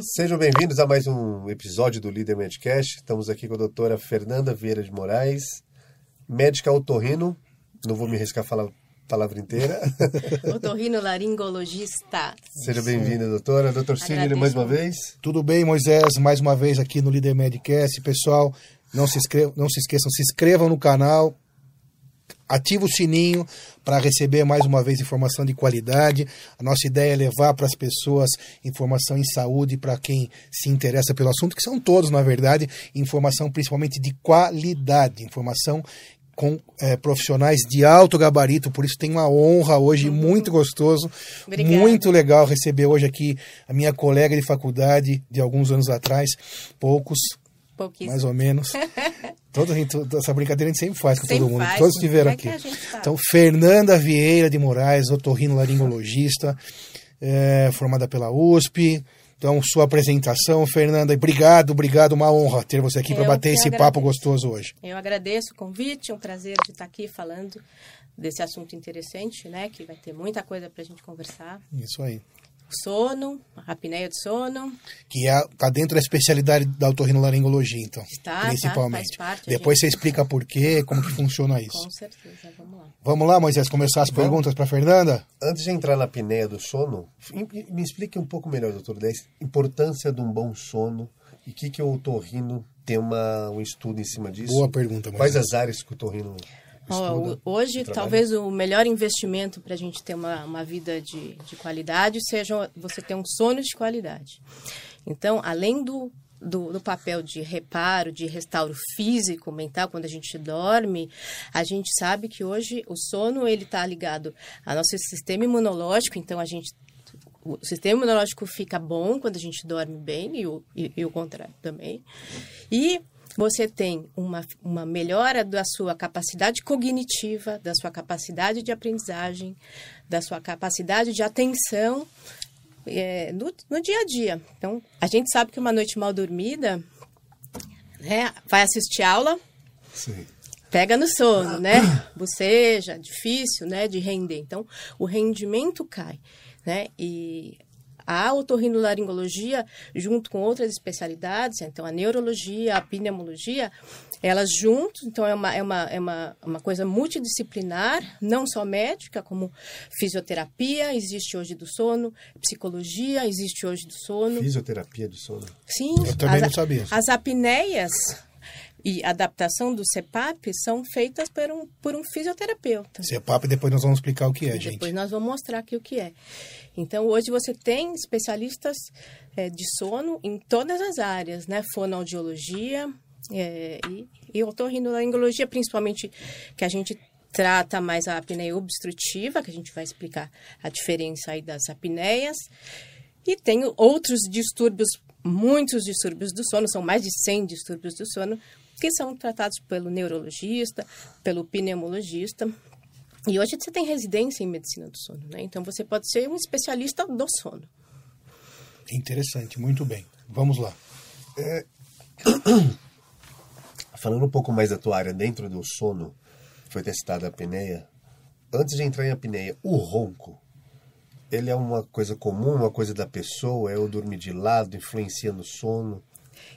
Sejam bem-vindos a mais um episódio do Líder Medcast. Estamos aqui com a doutora Fernanda Vieira de Moraes, médica otorrino. Não vou me arriscar a falar a palavra inteira. Otorrino laringologista. Seja bem-vinda, doutora. Doutor Cílio, mais uma vez. Tudo bem, Moisés? Mais uma vez aqui no Líder Medcast. Pessoal, não se, inscrevam, não se esqueçam, se inscrevam no canal, ativa o sininho para receber mais uma vez informação de qualidade. A nossa ideia é levar para as pessoas informação em saúde para quem se interessa pelo assunto, que são todos, na verdade, informação principalmente de qualidade, informação com é, profissionais de alto gabarito, por isso tem uma honra hoje, uhum. muito gostoso, Obrigada. muito legal receber hoje aqui a minha colega de faculdade de alguns anos atrás, poucos, mais ou menos. Toda, essa brincadeira a gente sempre faz com sempre todo mundo. Faz, Todos estiveram é aqui. Então, Fernanda Vieira de Moraes, otorrino laringologista, é, formada pela USP. Então, sua apresentação, Fernanda, obrigado, obrigado, uma honra ter você aqui para bater esse agradeço. papo gostoso hoje. Eu agradeço o convite, é um prazer de estar aqui falando desse assunto interessante, né? Que vai ter muita coisa para a gente conversar. Isso aí sono, a apneia do sono. Que está é, tá dentro da especialidade da otorrinolaringologia, então. Está, tá, principalmente. Tá, parte, Depois gente... você explica por quê, como que funciona isso. Com certeza, vamos lá. Vamos lá, Moisés, começar as vamos. perguntas para Fernanda? Antes de entrar na apneia do sono, me explique um pouco melhor, doutor, da importância de um bom sono e o que, que o otorrino tem uma, um estudo em cima disso. Boa pergunta, Moisés. Quais as áreas que o otorrino Oh, hoje, talvez o melhor investimento para a gente ter uma, uma vida de, de qualidade seja você ter um sono de qualidade. Então, além do, do, do, papel de reparo, de restauro físico, mental, quando a gente dorme, a gente sabe que hoje o sono ele está ligado ao nosso sistema imunológico, então a gente o sistema imunológico fica bom quando a gente dorme bem e o, e, e o contrário também. E você tem uma, uma melhora da sua capacidade cognitiva, da sua capacidade de aprendizagem, da sua capacidade de atenção é, no, no dia a dia. Então, a gente sabe que uma noite mal dormida, né, vai assistir aula, Sim. pega no sono, né? Boceja, difícil, né, de render. Então, o rendimento cai, né? E a otorrinolaringologia, junto com outras especialidades, então a neurologia, a pneumologia, elas juntos, então é uma, é uma, é uma, uma coisa multidisciplinar, não só médica, como fisioterapia, existe hoje do sono, psicologia, existe hoje do sono. Fisioterapia do sono? Sim. Eu também as, não sabia. As apneias e adaptação do CEPAP são feitas por um, por um fisioterapeuta. CEPAP, depois nós vamos explicar o que é, gente. Depois nós vamos mostrar aqui o que é. Então, hoje você tem especialistas é, de sono em todas as áreas, né? Fonoaudiologia é, e, e otorrinolaringologia, principalmente que a gente trata mais a apneia obstrutiva, que a gente vai explicar a diferença aí das apneias. E tem outros distúrbios, muitos distúrbios do sono, são mais de 100 distúrbios do sono, que são tratados pelo neurologista, pelo pneumologista. E hoje você tem residência em medicina do sono, né? Então você pode ser um especialista do sono. Interessante, muito bem. Vamos lá. É... Falando um pouco mais da tua área dentro do sono, foi testada a apneia. Antes de entrar em apneia, o ronco, ele é uma coisa comum, uma coisa da pessoa? É o dormir de lado, influencia no sono?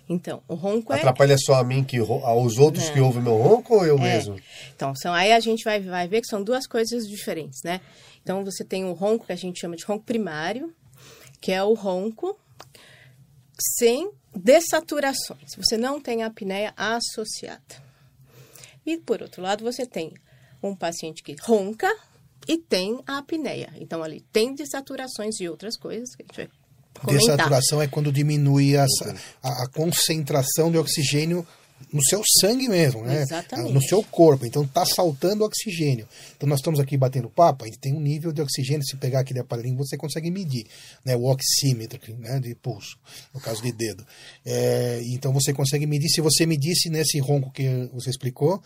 Então, o ronco é... Atrapalha só a mim, que aos outros Não. que ouvem meu ronco ou eu é. mesmo? Então, são, aí a gente vai, vai ver que são duas coisas diferentes, né? Então, você tem o ronco que a gente chama de ronco primário, que é o ronco sem dessaturações. Você não tem apneia associada. E, por outro lado, você tem um paciente que ronca e tem a apneia. Então, ali tem dessaturações e outras coisas que a gente vai Comentar. Dessaturação é quando diminui a, a, a, concentração de oxigênio no seu sangue mesmo, né? Exatamente. No seu corpo. Então está saltando oxigênio. Então nós estamos aqui batendo papo, a gente tem um nível de oxigênio, se pegar aquele aparelhinho, você consegue medir, né? O oxímetro, né? De pulso, no caso de dedo. É, então você consegue medir, se você medisse nesse ronco que você explicou,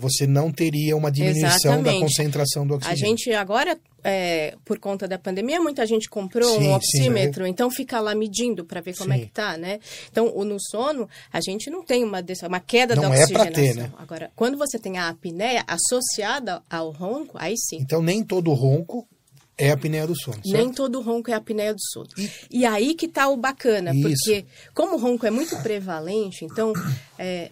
você não teria uma diminuição Exatamente. da concentração do oxigênio. A gente agora, é, por conta da pandemia, muita gente comprou sim, um oxímetro, sim, então fica lá medindo para ver como sim. é que tá, né? Então, no sono, a gente não tem uma, uma queda não da é oxigenação. Ter, né? Agora, quando você tem a apneia associada ao ronco, aí sim. Então, nem todo ronco é a apneia do sono. Certo? Nem todo ronco é a apneia do sono. E, e aí que tá o bacana, Isso. porque como o ronco é muito prevalente, então é,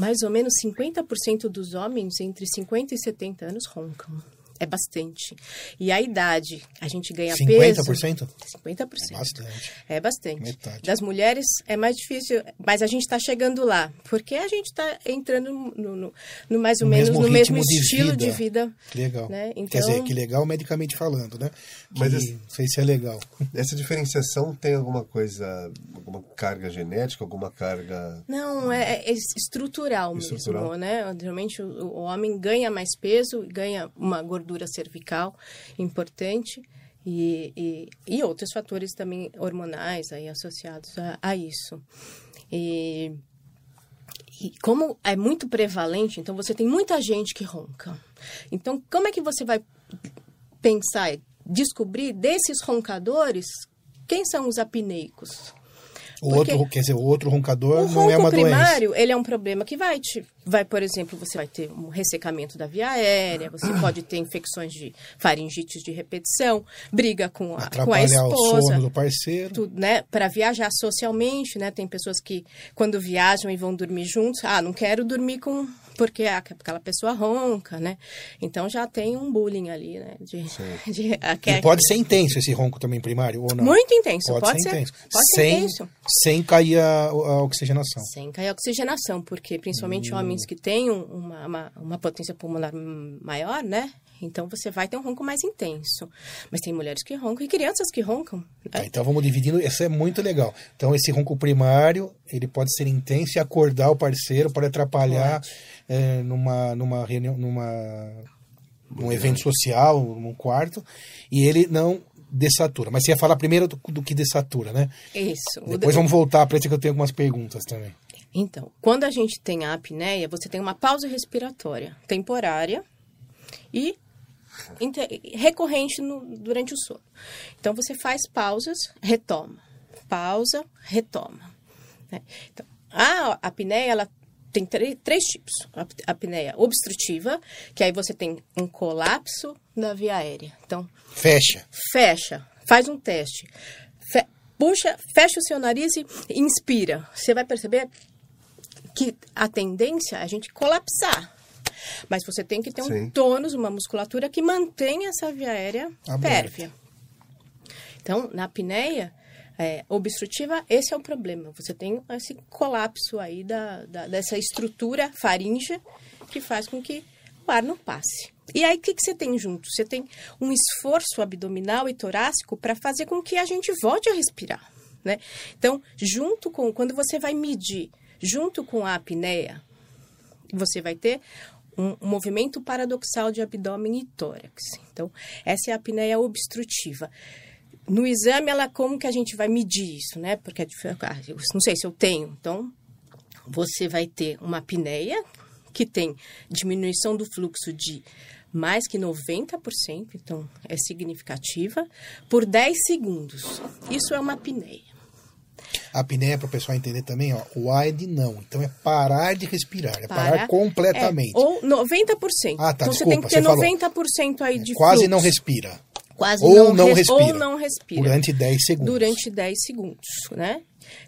mais ou menos 50% dos homens entre 50 e 70 anos roncam. É bastante. E a idade, a gente ganha 50%? peso... 50%? 50%. É bastante. É bastante. Metade. Das mulheres é mais difícil, mas a gente está chegando lá. Porque a gente está entrando no, no, no, mais ou no menos mesmo no mesmo estilo de vida. de vida. Legal. Né? Então, Quer dizer, então que legal medicamente falando, né? Que mas esse, não sei se é legal. Essa diferenciação tem alguma coisa, alguma carga genética, alguma carga... Não, é, é estrutural, estrutural mesmo, né? Geralmente o, o homem ganha mais peso, ganha uma gordura gordura cervical importante e, e, e outros fatores também hormonais aí associados a, a isso. E, e como é muito prevalente, então você tem muita gente que ronca. Então, como é que você vai pensar, descobrir desses roncadores quem são os apneicos? O outro, quer dizer, o outro roncador não é uma doença. O primário, ele é um problema que vai te, vai, por exemplo, você vai ter um ressecamento da via aérea, você pode ter infecções de faringites de repetição, briga com a, com a esposa. o sono do parceiro. Tudo, né? Para viajar socialmente, né? Tem pessoas que quando viajam e vão dormir juntos, ah, não quero dormir com porque aquela pessoa ronca, né? Então já tem um bullying ali, né? De, de, e pode ser intenso esse ronco também primário ou não? Muito intenso, pode, pode ser, intenso. Pode sem, ser intenso. Sem cair a, a, oxigenação. Sem cair a oxigenação, porque principalmente hum. homens que têm uma, uma, uma potência pulmonar maior, né? Então você vai ter um ronco mais intenso. Mas tem mulheres que roncam e crianças que roncam. Né? Tá, então vamos dividindo, isso é muito legal. Então esse ronco primário, ele pode ser intenso e acordar o parceiro, pode atrapalhar é, numa, numa reunião, numa, num evento social, num quarto, e ele não dessatura. Mas você ia falar primeiro do, do que dessatura, né? Isso. Depois vamos voltar para isso que eu tenho algumas perguntas também. Então, quando a gente tem a apneia, você tem uma pausa respiratória temporária e recorrente no, durante o sono. Então, você faz pausas, retoma. Pausa, retoma. Né? Então, a apneia, ela tem três tipos. A apneia obstrutiva, que aí você tem um colapso da via aérea. Então, fecha. Fecha. Faz um teste. Fe, puxa, fecha o seu nariz e inspira. Você vai perceber que a tendência é a gente colapsar. Mas você tem que ter Sim. um tônus, uma musculatura que mantenha essa via aérea pérvia. Então, na apneia é, obstrutiva, esse é o problema. Você tem esse colapso aí da, da, dessa estrutura faríngea que faz com que o ar não passe. E aí, o que, que você tem junto? Você tem um esforço abdominal e torácico para fazer com que a gente volte a respirar. Né? Então, junto com, quando você vai medir, junto com a apneia, você vai ter um, movimento paradoxal de abdômen e tórax. Então, essa é a apneia obstrutiva. No exame, ela como que a gente vai medir isso, né? Porque ah, não sei se eu tenho. Então, você vai ter uma apneia que tem diminuição do fluxo de mais que 90%, então é significativa, por 10 segundos. Isso é uma apneia. A apneia, para o pessoal entender também, ó, o AID não. Então é parar de respirar, é parar, parar completamente. É, ou 90%. Ah, tá, então desculpa, você tem que ter 90% falou. aí de é, Quase fluxo. não respira. Quase ou não, não res, respira. Ou não respira. Durante 10 segundos. Durante 10 segundos, né?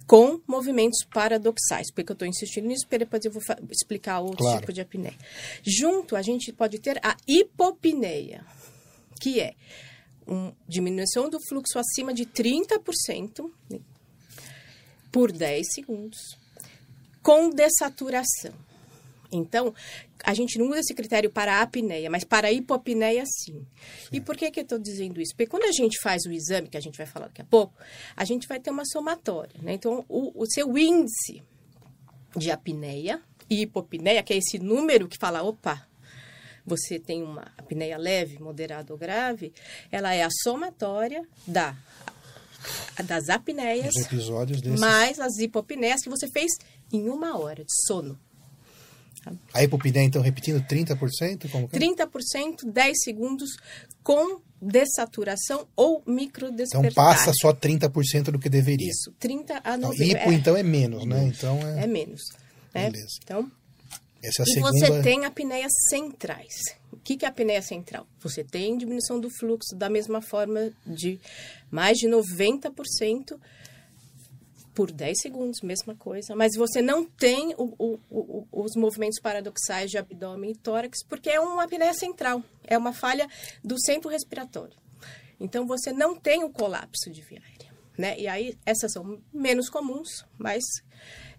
Com movimentos paradoxais. Porque eu estou insistindo nisso, porque depois eu vou explicar outro claro. tipo de apneia. Junto, a gente pode ter a hipopneia, que é uma diminuição do fluxo acima de 30%, por 10 segundos, com dessaturação. Então, a gente não usa esse critério para a apneia, mas para a hipopneia, sim. E por que, que eu estou dizendo isso? Porque quando a gente faz o exame, que a gente vai falar daqui a pouco, a gente vai ter uma somatória. Né? Então, o, o seu índice de apneia e hipopneia, que é esse número que fala, opa, você tem uma apneia leve, moderada ou grave, ela é a somatória da das apneias, mais as hipopneias que você fez em uma hora de sono. A hipopneia, então, repetindo, 30%? Como que é? 30%, 10 segundos com dessaturação ou microdespertar. Então passa só 30% do que deveria. Isso, 30 a 90. Então, hipo, é, então, é menos, né? Então é, é menos. Né? Beleza. Então, Essa é a e segunda... você tem apneias centrais. O que, que é a apneia central? Você tem diminuição do fluxo da mesma forma de mais de 90% por 10 segundos, mesma coisa. Mas você não tem o, o, o, os movimentos paradoxais de abdômen e tórax, porque é uma apneia central. É uma falha do centro respiratório. Então, você não tem o colapso de via aérea. Né? E aí, essas são menos comuns, mas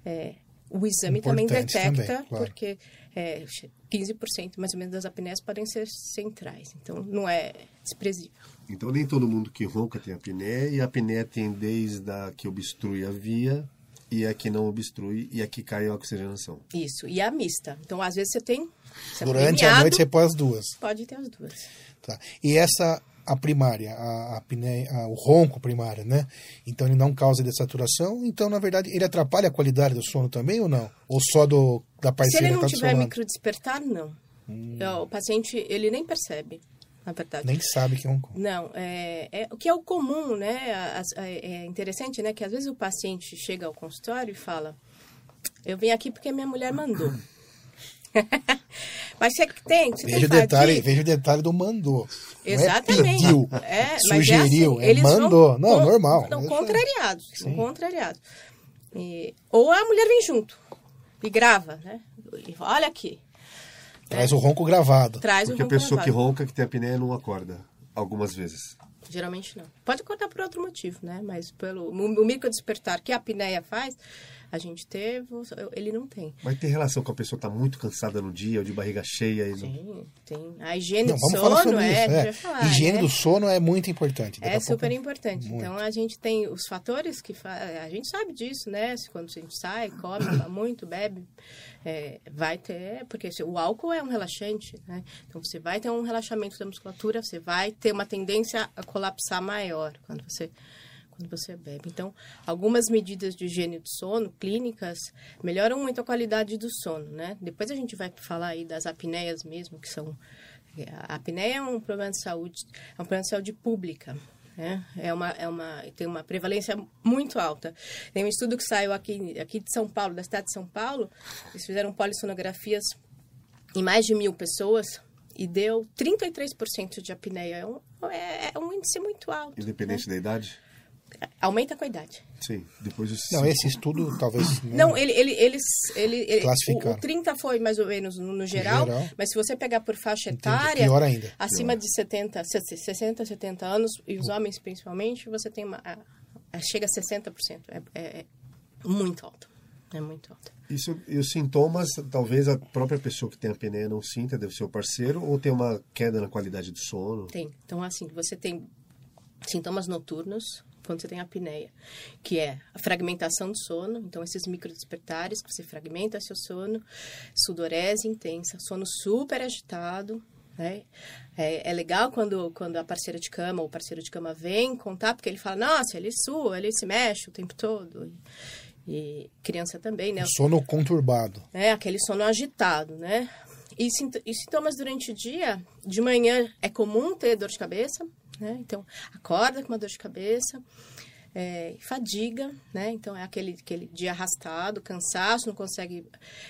é, o exame também detecta, também, claro. porque é, 15% mais ou menos das apneias podem ser centrais. Então, não é desprezível. Então, nem todo mundo que ronca tem apneia, e a apneia tem desde a que obstrui a via e a que não obstrui e a que cai a oxigenação. Isso, e a mista. Então, às vezes você tem... Você Durante a noite você põe as duas. Pode ter as duas. Tá. E essa a primária, a, a, o ronco primário, né? Então ele não causa dessaturação, então na verdade ele atrapalha a qualidade do sono também ou não? Ou só do da parceira Se ele não tá tiver microdespertar, não. Hum. O paciente ele nem percebe na verdade. Nem sabe que é um Não, é, é, o que é o comum, né? É interessante, né? Que às vezes o paciente chega ao consultório e fala: Eu vim aqui porque minha mulher mandou. mas você tem, você veja, tem o detalhe, veja o detalhe do mandou. Exatamente. Não é pediu, é, sugeriu, é, assim, é mandou. Não, com, normal. Estão contrariados. Estão contrariados. E, ou a mulher vem junto e grava, né? E olha aqui. Traz o ronco gravado. Traz Porque o ronco a pessoa gravado. que ronca, que tem apneia, não acorda. Algumas vezes. Geralmente não. Pode acordar por outro motivo, né? Mas pelo o micro despertar que a apneia faz, a gente teve, ele não tem. Mas tem relação com a pessoa estar tá muito cansada no dia, ou de barriga cheia? E Sim, não... tem. A higiene não, do sono é, é. Falar, higiene é, do sono é muito importante. É super importante. Muito. Então a gente tem os fatores que fa... a gente sabe disso, né? Quando a gente sai, come muito, bebe, é, vai ter, porque o álcool é um relaxante, né? Então você vai ter um relaxamento da musculatura, você vai ter uma tendência a colapsar maior quando você quando você bebe. Então, algumas medidas de higiene do sono clínicas melhoram muito a qualidade do sono, né? Depois a gente vai falar aí das apneias mesmo, que são a apneia é um problema de saúde, é um problema de saúde pública. Né? É uma, é uma, tem uma prevalência muito alta. Tem um estudo que saiu aqui, aqui de São Paulo, da cidade de São Paulo, eles fizeram polissonografias em mais de mil pessoas e deu 33% de apneia. É um, é, é um índice muito alto. Independente né? da idade? Aumenta com a idade. Sim, depois de Não, esse estudo talvez. Não, ele, ele, eles. Ele, ele, o, o 30 foi mais ou menos no, no geral, geral, mas se você pegar por faixa etária. Pior ainda. Acima pior. de 70, 60, 70 anos, e os homens principalmente, você tem uma. chega a 60%. É, é, é muito alto. É muito alto. Isso, e os sintomas, talvez a própria pessoa que tem a apneia não sinta, deve ser o parceiro, ou tem uma queda na qualidade do sono? Tem. Então, assim, você tem sintomas noturnos, quando você tem apneia, que é a fragmentação do sono, então esses microdespertares que você fragmenta seu sono, sudorese intensa, sono super agitado, né? É, é, legal quando, quando a parceira de cama ou o parceiro de cama vem contar, porque ele fala, nossa, ele sua, ele se mexe o tempo todo. E, e criança também, né? O sono conturbado. É, aquele sono agitado, né? E, e sintomas durante o dia, de manhã é comum ter dor de cabeça, né? Então, acorda com uma dor de cabeça, é, fadiga, né? Então, é aquele, aquele dia arrastado, cansaço, não consegue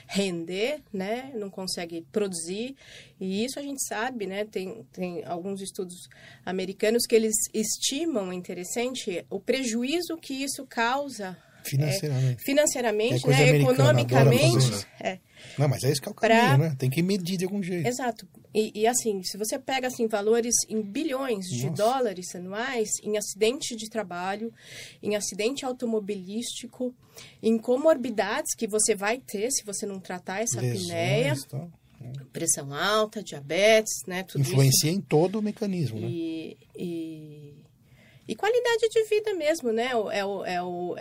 render, né? Não consegue produzir. E isso a gente sabe, né? Tem, tem alguns estudos americanos que eles estimam, é interessante, o prejuízo que isso causa Financeiramente. É, financeiramente, é né? Economicamente. É. Não, mas é isso que é o caminho, pra... né? Tem que medir de algum jeito. Exato. E, e assim, se você pega assim, valores em bilhões Nossa. de dólares anuais em acidente de trabalho, em acidente automobilístico, em comorbidades que você vai ter se você não tratar essa Lesões, apneia. Tá? Pressão alta, diabetes, né? Tudo Influencia isso. em todo o mecanismo, né? E, e qualidade de vida mesmo, né? É o, é o, é o,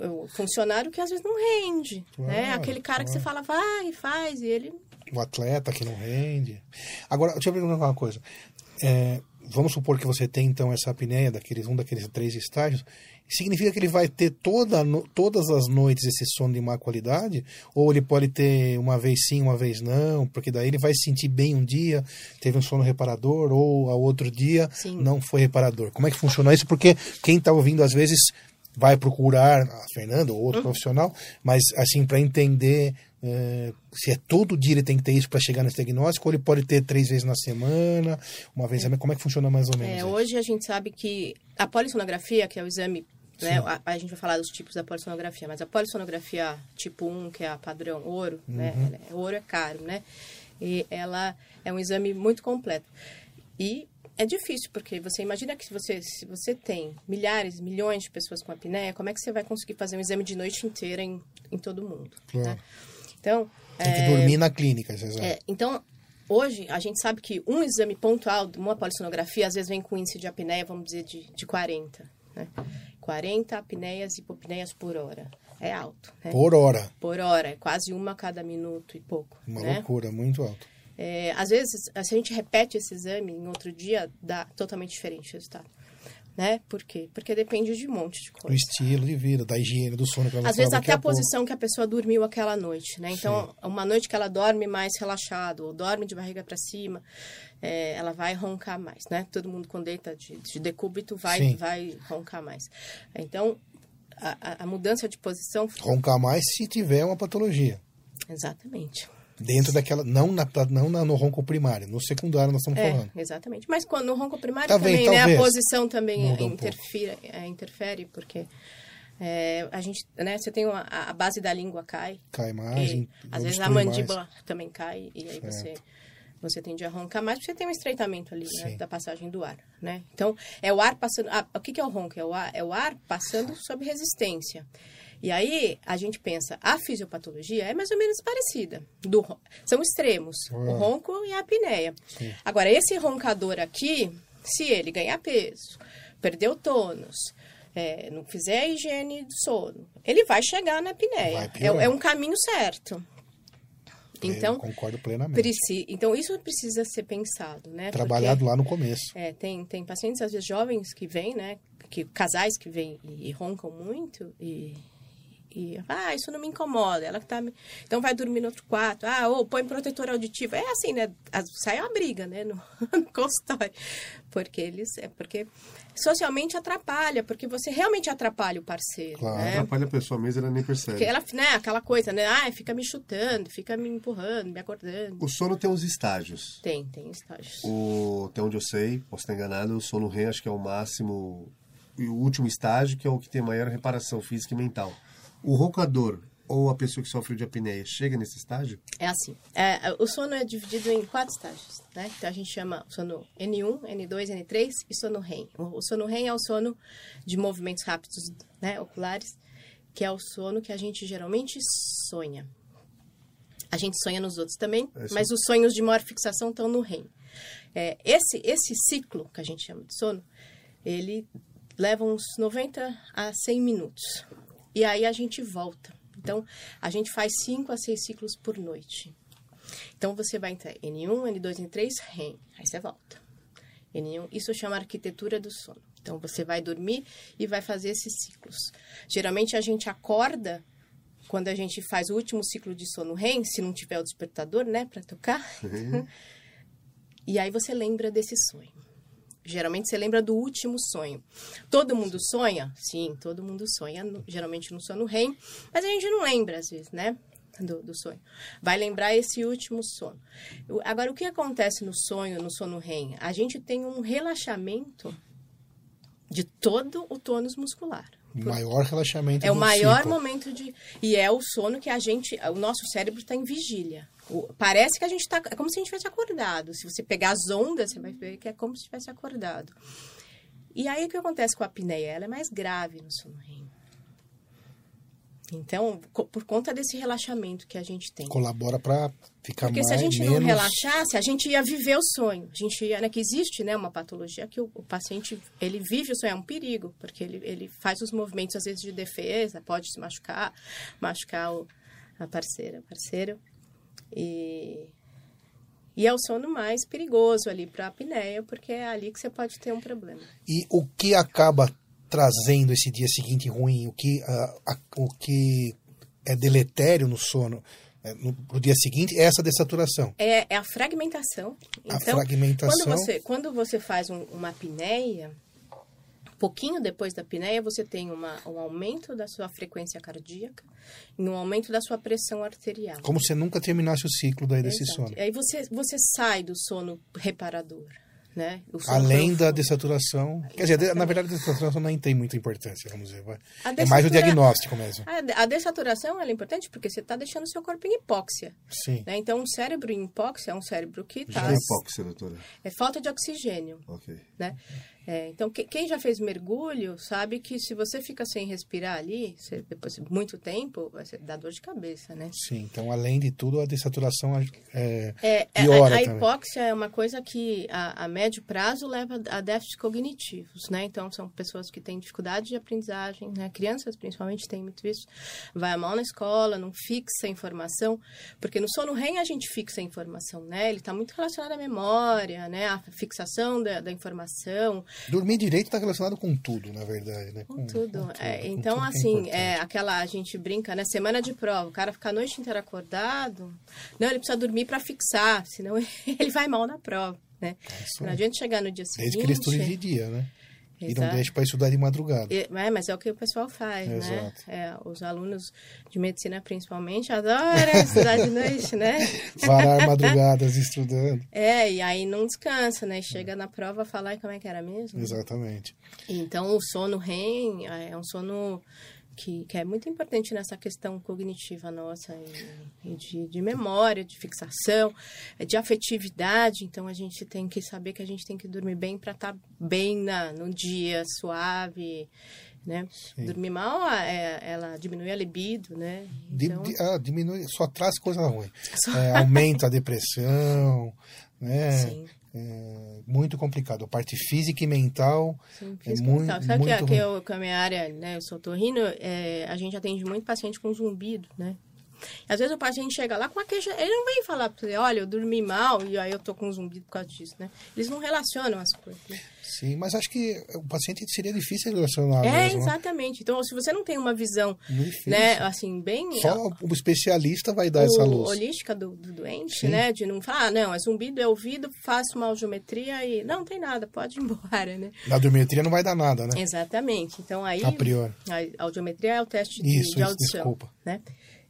é o, funcionário que às vezes não rende, claro, né? Aquele cara claro. que você fala, vai, faz, e ele... O atleta que não rende. Agora, deixa eu perguntar uma coisa. É, vamos supor que você tem, então, essa apneia, daqueles, um daqueles três estágios, significa que ele vai ter toda, todas as noites esse sono de má qualidade? Ou ele pode ter uma vez sim, uma vez não? Porque daí ele vai se sentir bem um dia, teve um sono reparador, ou ao outro dia sim. não foi reparador. Como é que funciona isso? Porque quem está ouvindo às vezes vai procurar a Fernanda ou outro uhum. profissional, mas assim, para entender É, se é todo dia ele tem que ter isso para chegar nesse diagnóstico, ou ele pode ter três vezes na semana, uma vez é. Como é que funciona mais ou menos? É, hoje a gente sabe que a polissonografia, que é o exame né? A, a, gente vai falar dos tipos da polissonografia, mas a polissonografia tipo 1, que é a padrão ouro, né? uhum. né? ouro é caro, né? E ela é um exame muito completo. E é difícil, porque você imagina que se você, se você tem milhares, milhões de pessoas com apneia, como é que você vai conseguir fazer um exame de noite inteira em, em todo mundo? Claro. Né? Então, tem que é, dormir na clínica, esse É, então, hoje, a gente sabe que um exame pontual, uma polissonografia, às vezes vem com índice de apneia, vamos dizer, de, de 40. Né? 40 apneias e hipopneias por hora. É alto. Né? Por hora. Por hora, é quase uma a cada minuto e pouco. Uma né? loucura, muito alto. É, às vezes, se a gente repete esse exame em outro dia, dá totalmente diferente o resultado. Né? Por quê? Porque depende de um monte de coisa. Do estilo de vida, da higiene, do sono que ela Às vezes até a, a posição que a pessoa dormiu aquela noite, né? Então, Sim. uma noite que ela dorme mais relaxado, ou dorme de barriga para cima, é, ela vai roncar mais, né? Todo mundo quando deita de, de decúbito vai, vai roncar mais. Então, a, a mudança de posição... Roncar mais se tiver uma patologia. Exatamente. Dentro daquela. Não, na, não na, no ronco primário, no secundário nós estamos é, falando. Exatamente. Mas quando no ronco primário tá também, né, a posição também interfere, um é, interfere, porque é, a gente, né, você tem uma, a base da língua cai. Cai mais. E, às vezes a mandíbula mais. também cai, e aí você você tende a roncar mais, porque você tem um estreitamento ali, né, da passagem do ar, né? Então, é o ar passando... Ah, o que, que é o ronco? É o ar, é o ar passando sob resistência. E aí a gente pensa, a fisiopatologia é mais ou menos parecida. Do, são extremos, o ah. ronco e a apneia. Sim. Agora, esse roncador aqui, se ele ganhar peso, perder o tônus, é, não fizer a higiene do sono, ele vai chegar na apneia. É, é, um caminho certo. Então, Eu concordo plenamente. Preci, então, isso precisa ser pensado, né? Trabalhado Porque, lá no começo. É, tem, tem pacientes, às vezes, jovens que vêm, né? Que, casais que vêm e, e roncam muito e e, ah, isso não me incomoda. Ela tá. Então vai dormir no outro quarto. Ah, ou põe protetor auditivo. É assim, né? Sai uma briga, né? No, no consultório. Porque eles. É porque socialmente atrapalha, porque você realmente atrapalha o parceiro. Claro, né? atrapalha a pessoa mesmo, ela nem percebe. Porque ela, né, aquela coisa, né? Ah, fica me chutando, fica me empurrando, me acordando. O sono tem uns estágios. Tem, tem estágios. O, até onde eu sei, posso estar enganado, o sono REM acho que é o máximo. E o último estágio, que é o que tem maior reparação física e mental. O roncador ou a pessoa que sofre de apneia chega nesse estágio? É assim. É, o sono é dividido em quatro estágios, né? Então a gente chama sono N1, N2, N3 e sono REM. O sono REM é o sono de movimentos rápidos, né, oculares, que é o sono que a gente geralmente sonha. A gente sonha nos outros também, é mas os sonhos de maior fixação estão no REM. É, esse, esse ciclo que a gente chama de sono, ele leva uns 90 a 100 minutos. E aí a gente volta. Então, a gente faz 5 a 6 ciclos por noite. Então, você vai entrar N1, N2, N3, REM. Aí você volta. N1, isso chama arquitetura do sono. Então, você vai dormir e vai fazer esses ciclos. Geralmente, a gente acorda quando a gente faz o último ciclo de sono REM, se não tiver o despertador, né, para tocar. Uhum. e aí você lembra desse sonho. Geralmente você lembra do último sonho. Todo mundo sonha? Sim, todo mundo sonha, geralmente no sono REM, mas a gente não lembra às vezes, né? Do, do, sonho. Vai lembrar esse último sono. Agora, o que acontece no sonho, no sono REM? A gente tem um relaxamento de todo o tônus muscular. O maior relaxamento É o maior ciclo. momento de. E é o sono que a gente. O nosso cérebro está em vigília. O, parece que a gente está. É como se a gente tivesse acordado. Se você pegar as ondas, você vai ver que é como se tivesse acordado. E aí o que acontece com a apneia? Ela é mais grave no sono REM. Então, por conta desse relaxamento que a gente tem. Colabora para ficar Porque mais, se a gente menos... não relaxasse, a gente ia viver o sonho. A gente ia, né, que existe, né, uma patologia que o, o, paciente, ele vive o sonho, é um perigo, porque ele, ele faz os movimentos, às vezes, de defesa, pode se machucar, machucar o, a parceira, parceiro. E, e é o sono mais perigoso ali para a apneia, porque é ali que você pode ter um problema. E o que acaba trazendo esse dia seguinte ruim, o que, a, o que é deletério no sono né, no, no, dia seguinte é essa dessaturação. É, é a fragmentação. Então, a fragmentação. Quando você, quando você faz um, uma apneia, pouquinho depois da apneia, você tem uma, um aumento da sua frequência cardíaca e um aumento da sua pressão arterial. Como se nunca terminasse o ciclo daí desse Exato. sono. Aí você, você sai do sono reparador. Né? O sono Além da profundo. dessaturação. Quer dizer, na verdade, a dessaturação nem tem muita importância, vamos dizer. É mais o diagnóstico mesmo. A, a dessaturação ela é importante porque você está deixando o seu corpo em hipóxia. Sim. Né? Então, um cérebro em hipóxia é um cérebro que Já está... é hipóxia, doutora. É falta de oxigênio. Ok. né? É, então, que- quem já fez mergulho sabe que se você fica sem respirar ali, você- depois de muito tempo, vai ser, dá dor de cabeça, né? Sim, então além de tudo, a dessaturação é, É, é, piora a, a também. hipóxia é uma coisa que a, a médio prazo leva a déficits cognitivos, né? Então, são pessoas que têm dificuldade de aprendizagem, né? Crianças, principalmente, têm muito isso. Vai mal na escola, não fixa a informação, porque no sono REM a gente fixa a informação, né? Ele está muito relacionado à memória, né? A fixação da, da informação, Dormir direito está relacionado com tudo, na verdade, né? Com tudo. É, com então, tudo é assim, importante. é, aquela, a gente brinca, né? Semana de prova, o cara fica a noite inteira acordado. Não, ele precisa dormir para fixar, senão ele vai mal na prova, né? Isso Não adianta chegar no dia Desde seguinte... que ele estude de dia, né? E não Exato. deixe para estudar de madrugada. É, é, mas é o que o pessoal faz, né? Exato. É, os alunos de medicina, principalmente, adoram estudar de noite, né? Varar madrugadas estudando. É, e aí não descansa, né? Chega na prova falar como é que era mesmo? Exatamente. Então, o sono REM é um sono que, que é muito importante nessa questão cognitiva nossa, e, e de, de memória, de fixação, de afetividade. Então, a gente tem que saber que a gente tem que dormir bem para estar bem na, no dia, suave, né? Dormir mal, é, ela diminui a libido, né? Então, di- ah, diminui, só traz coisa ruim. Só- É, aumenta a depressão, né? Sim. É muito complicado. A parte física e mental Sim, é muito, mental. Sabe que, muito que eu, que a minha área, né, eu sou torrino, é, a gente atende muito paciente com zumbido, né? Às vezes o paciente chega lá com uma queixa, ele não vem falar pra você, olha, eu dormi mal e aí eu tô com zumbido por causa disso, né? Eles não relacionam as coisas, né? Sim, mas acho que o paciente seria difícil relacionar é, mesmo. né? exatamente. Então, se você não tem uma visão, Muito difícil. né, assim, bem... Só o especialista vai dar essa o- luz. holística do, do doente, Sim. né? De não falar, ah, não, é zumbido, é ouvido, faço uma audiometria e... Não, tem nada, pode ir embora, né? Na dormetria não vai dar nada, né? Exatamente. Então aí A priori. a audiometria é o teste de, Isso, de isso, audição, desculpa. né?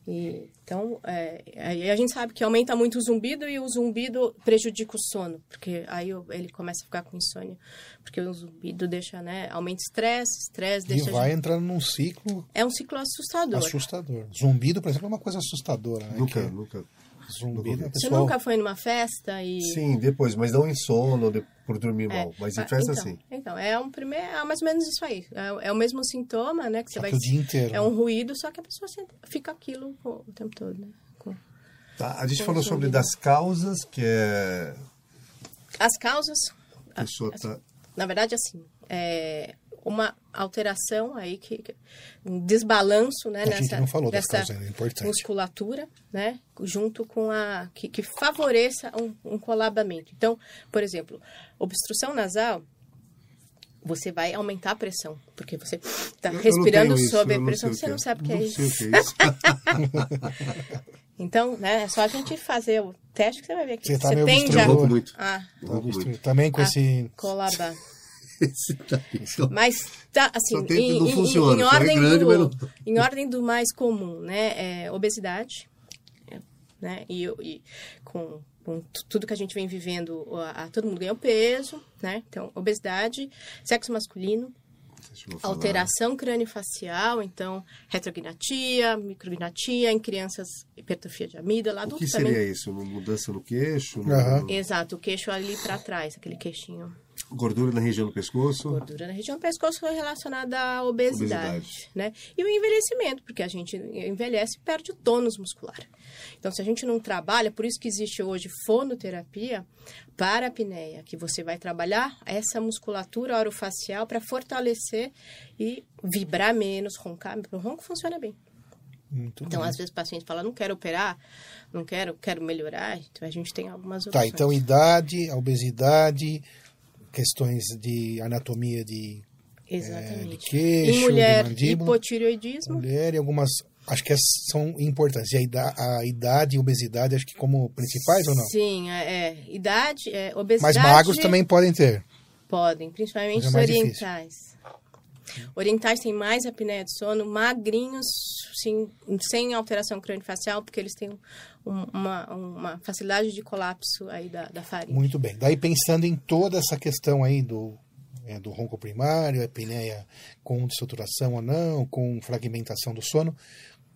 E, então, é, aí a gente sabe que aumenta muito o zumbido e o zumbido prejudica o sono, porque aí ele começa a ficar com insônia, porque o zumbido deixa, né, aumenta estresse, estresse E deixa a vai gente- entrando num ciclo é um ciclo assustador. assustador. Zumbido, por exemplo, é uma coisa assustadora, né? Nunca, Que nunca. Zumbido, a Você nunca foi numa festa e Sim, depois, mas não em sono, de- por dormir É, mal. Mas em ah, festa, então, sim. Então, é um primeiro, é mais ou menos isso aí. É, é o mesmo sintoma, né? Que você Só vai. que o dia inteiro, É um né? ruído, só que a pessoa fica aquilo o o tempo todo, né? Com- Tá, a gente Com falou sobre das causas, que é... As causas, A pessoa tá... na verdade, assim, é uma alteração aí que, que- um desbalanço, né? A gente nessa, não falou das dessa causas, é importante. musculatura, né? Junto com a que, que favoreça um, um colabamento. Então, por exemplo, obstrução nasal você vai aumentar a pressão, porque você está respirando sob a pressão, você não é. sabe o que é Não isso. que é isso. Então, né, é só a gente fazer o teste que você vai ver que Você tá você meio tende Eu a, muito. a Tá visto? Também com esse... colabar. Esse daí, então. Mas tá assim, Só tem- em, não em- funciona, em só é ordem grande, do, mas não- em ordem do mais comum, né? É obesidade, né? E, e com, com tu- tudo que a gente vem vivendo, a, a- todo mundo ganhou peso, né? Então, obesidade, sexo masculino, alteração crâniofacial, então retrognatia, micrognatia em crianças, hipertrofia de amígdala, O adultos que seria também. isso? Uma mudança no queixo? no- Aham. Exato, o queixo ali para trás, aquele queixinho. Gordura na região do pescoço? Gordura na região do pescoço foi relacionada à obesidade, Obesidade. né? E o envelhecimento, porque a gente envelhece e perde o tônus muscular. Então, se a gente não trabalha, por isso que existe hoje fonoterapia para a apneia, que você vai trabalhar essa musculatura orofacial para fortalecer e vibrar menos, roncar. O ronco funciona bem. Muito Então, bem. às vezes o paciente fala, não quero operar, não quero, quero melhorar. Então, a gente tem algumas Tá, opções. então idade, a obesidade, questões de anatomia de Exatamente. de queixo, em mulher, de mandíbula. hipotireoidismo. mulher e algumas. Acho que essas são importantes. E a idade, a idade e obesidade, acho que como principais ou não? Sim, é, é. idade, é, obesidade. Mas magros também podem ter. Podem, principalmente é os mais orientais. Orientais têm mais apneia de sono, magrinhos, sim, sem alteração crânio-facial, porque eles têm um- uma, uma facilidade de colapso aí da, da faringe. Muito bem. Daí pensando em toda essa questão aí do, é, do ronco primário, apneia com dessaturação ou não, com fragmentação do sono,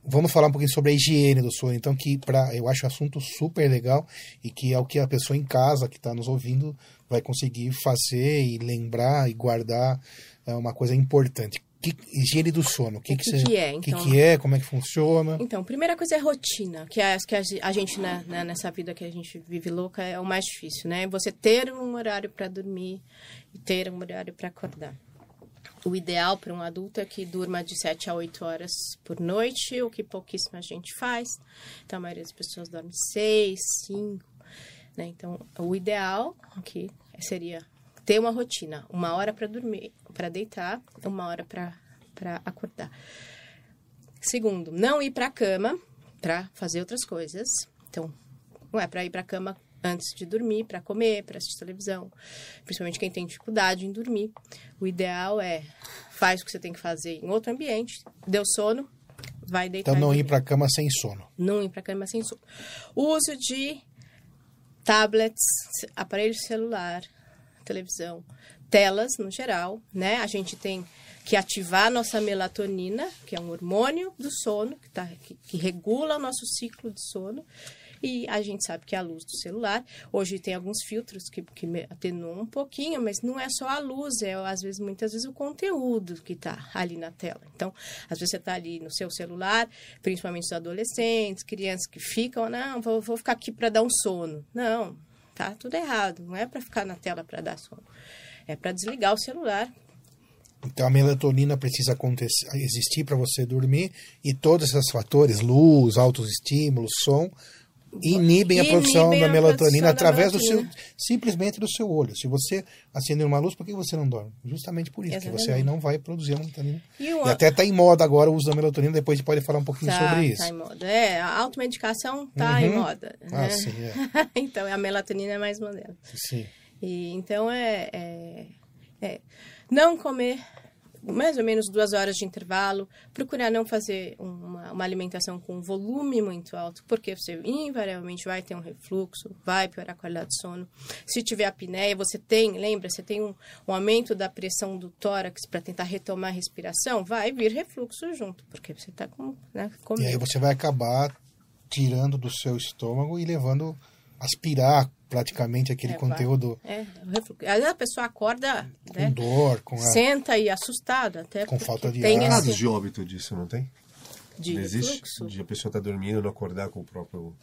vamos falar um pouquinho sobre a higiene do sono, então que pra, eu acho um assunto super legal e que é o que a pessoa em casa que está nos ouvindo vai conseguir fazer e lembrar e guardar é uma coisa importante. Que, higiene do sono, o que, que, que você- que é, o que, então? que é, como é que funciona? Então, primeira coisa é rotina, que é que a gente, né, né, nessa vida que a gente vive louca, é o mais difícil, né? Você ter um horário para dormir e ter um horário para acordar. O ideal para um adulto é que durma de 7 a 8 horas por noite, o que pouquíssima gente faz. Então, a maioria das pessoas dorme 6, 5. Né? Então, o ideal aqui seria ter uma rotina. Uma hora para dormir, para deitar, uma hora para acordar. Segundo, não ir para a cama para fazer outras coisas. Então, não é para ir para a cama antes de dormir, para comer, para assistir televisão. Principalmente quem tem dificuldade em dormir. O ideal é faz o que você tem que fazer em outro ambiente, deu sono, vai deitar. Então não ir para a cama sem sono. Não ir para a cama sem sono. Uso de tablets, aparelho celular, televisão, telas no geral, né? A gente tem que ativar a nossa melatonina, que é um hormônio do sono, que, tá, que, que regula o nosso ciclo de sono. E a gente sabe que é a luz do celular. Hoje tem alguns filtros que, que atenuam um pouquinho, mas não é só a luz, é às vezes, muitas vezes, o conteúdo que está ali na tela. Então, às vezes você está ali no seu celular, principalmente os adolescentes, crianças que ficam, não, vou, vou ficar aqui para dar um sono. Não, tá tudo errado. Não é para ficar na tela para dar sono. É para desligar o celular. Então a melatonina precisa acontecer, existir para você dormir e todos esses fatores, luz, altos estímulos, som, inibem a produção da melatonina produção da através do seu simplesmente do seu olho. Se você acender uma luz, por que você não dorme? Justamente por isso, que você aí não vai produzir a melatonina. E o E até está em moda agora o uso da melatonina, depois a gente pode falar um pouquinho Tá, sobre isso. tá em moda. É, a automedicação tá em Uhum. moda. Ah, né? sim, é. então, a melatonina é mais moderna. Sim. E, então, é, é, é não comer mais ou menos duas horas de intervalo, procurar não fazer uma, uma alimentação com volume muito alto, porque você invariavelmente vai ter um refluxo, vai piorar a qualidade do sono. Se tiver apneia, você tem, lembra, você tem um, um aumento da pressão do tórax para tentar retomar a respiração, vai vir refluxo junto, porque você está com, né, E comendo. aí você vai acabar tirando do seu estômago e levando, aspirar praticamente aquele É, conteúdo É, a pessoa acorda, com né, dor, com a... senta e assustada, até Com falta de tem ar. esse Casos de óbito disso, não tem? de não existe? De a pessoa estar dormindo, não acordar com o próprio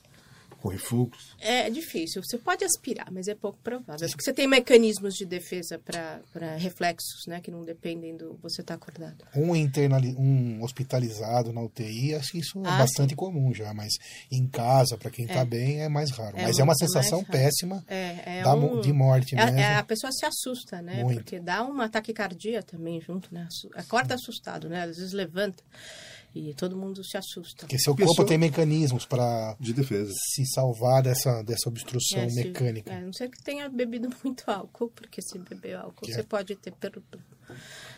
com refluxo. É difícil. Você pode aspirar, mas é pouco provável. Porque você tem mecanismos de defesa para reflexos, né? Que não dependem do você estar acordado. um, internali... um hospitalizado na UTI, acho que isso é Ah, bastante comum já, mas em casa, para quem está É. bem, é mais raro. É mas é uma sensação péssima É, é da um- de morte é- mesmo. é, a pessoa se assusta, né? Muito. Porque dá um ataque cardíaco também junto, né? Acorda assustado, né? Às vezes levanta e todo mundo se assusta. Porque seu Pessoa- corpo tem mecanismos para De defesa. se salvar dessa, dessa obstrução É, se- mecânica. é, a não ser que tenha bebido muito álcool, porque se beber álcool, Que você é. pode ter problema.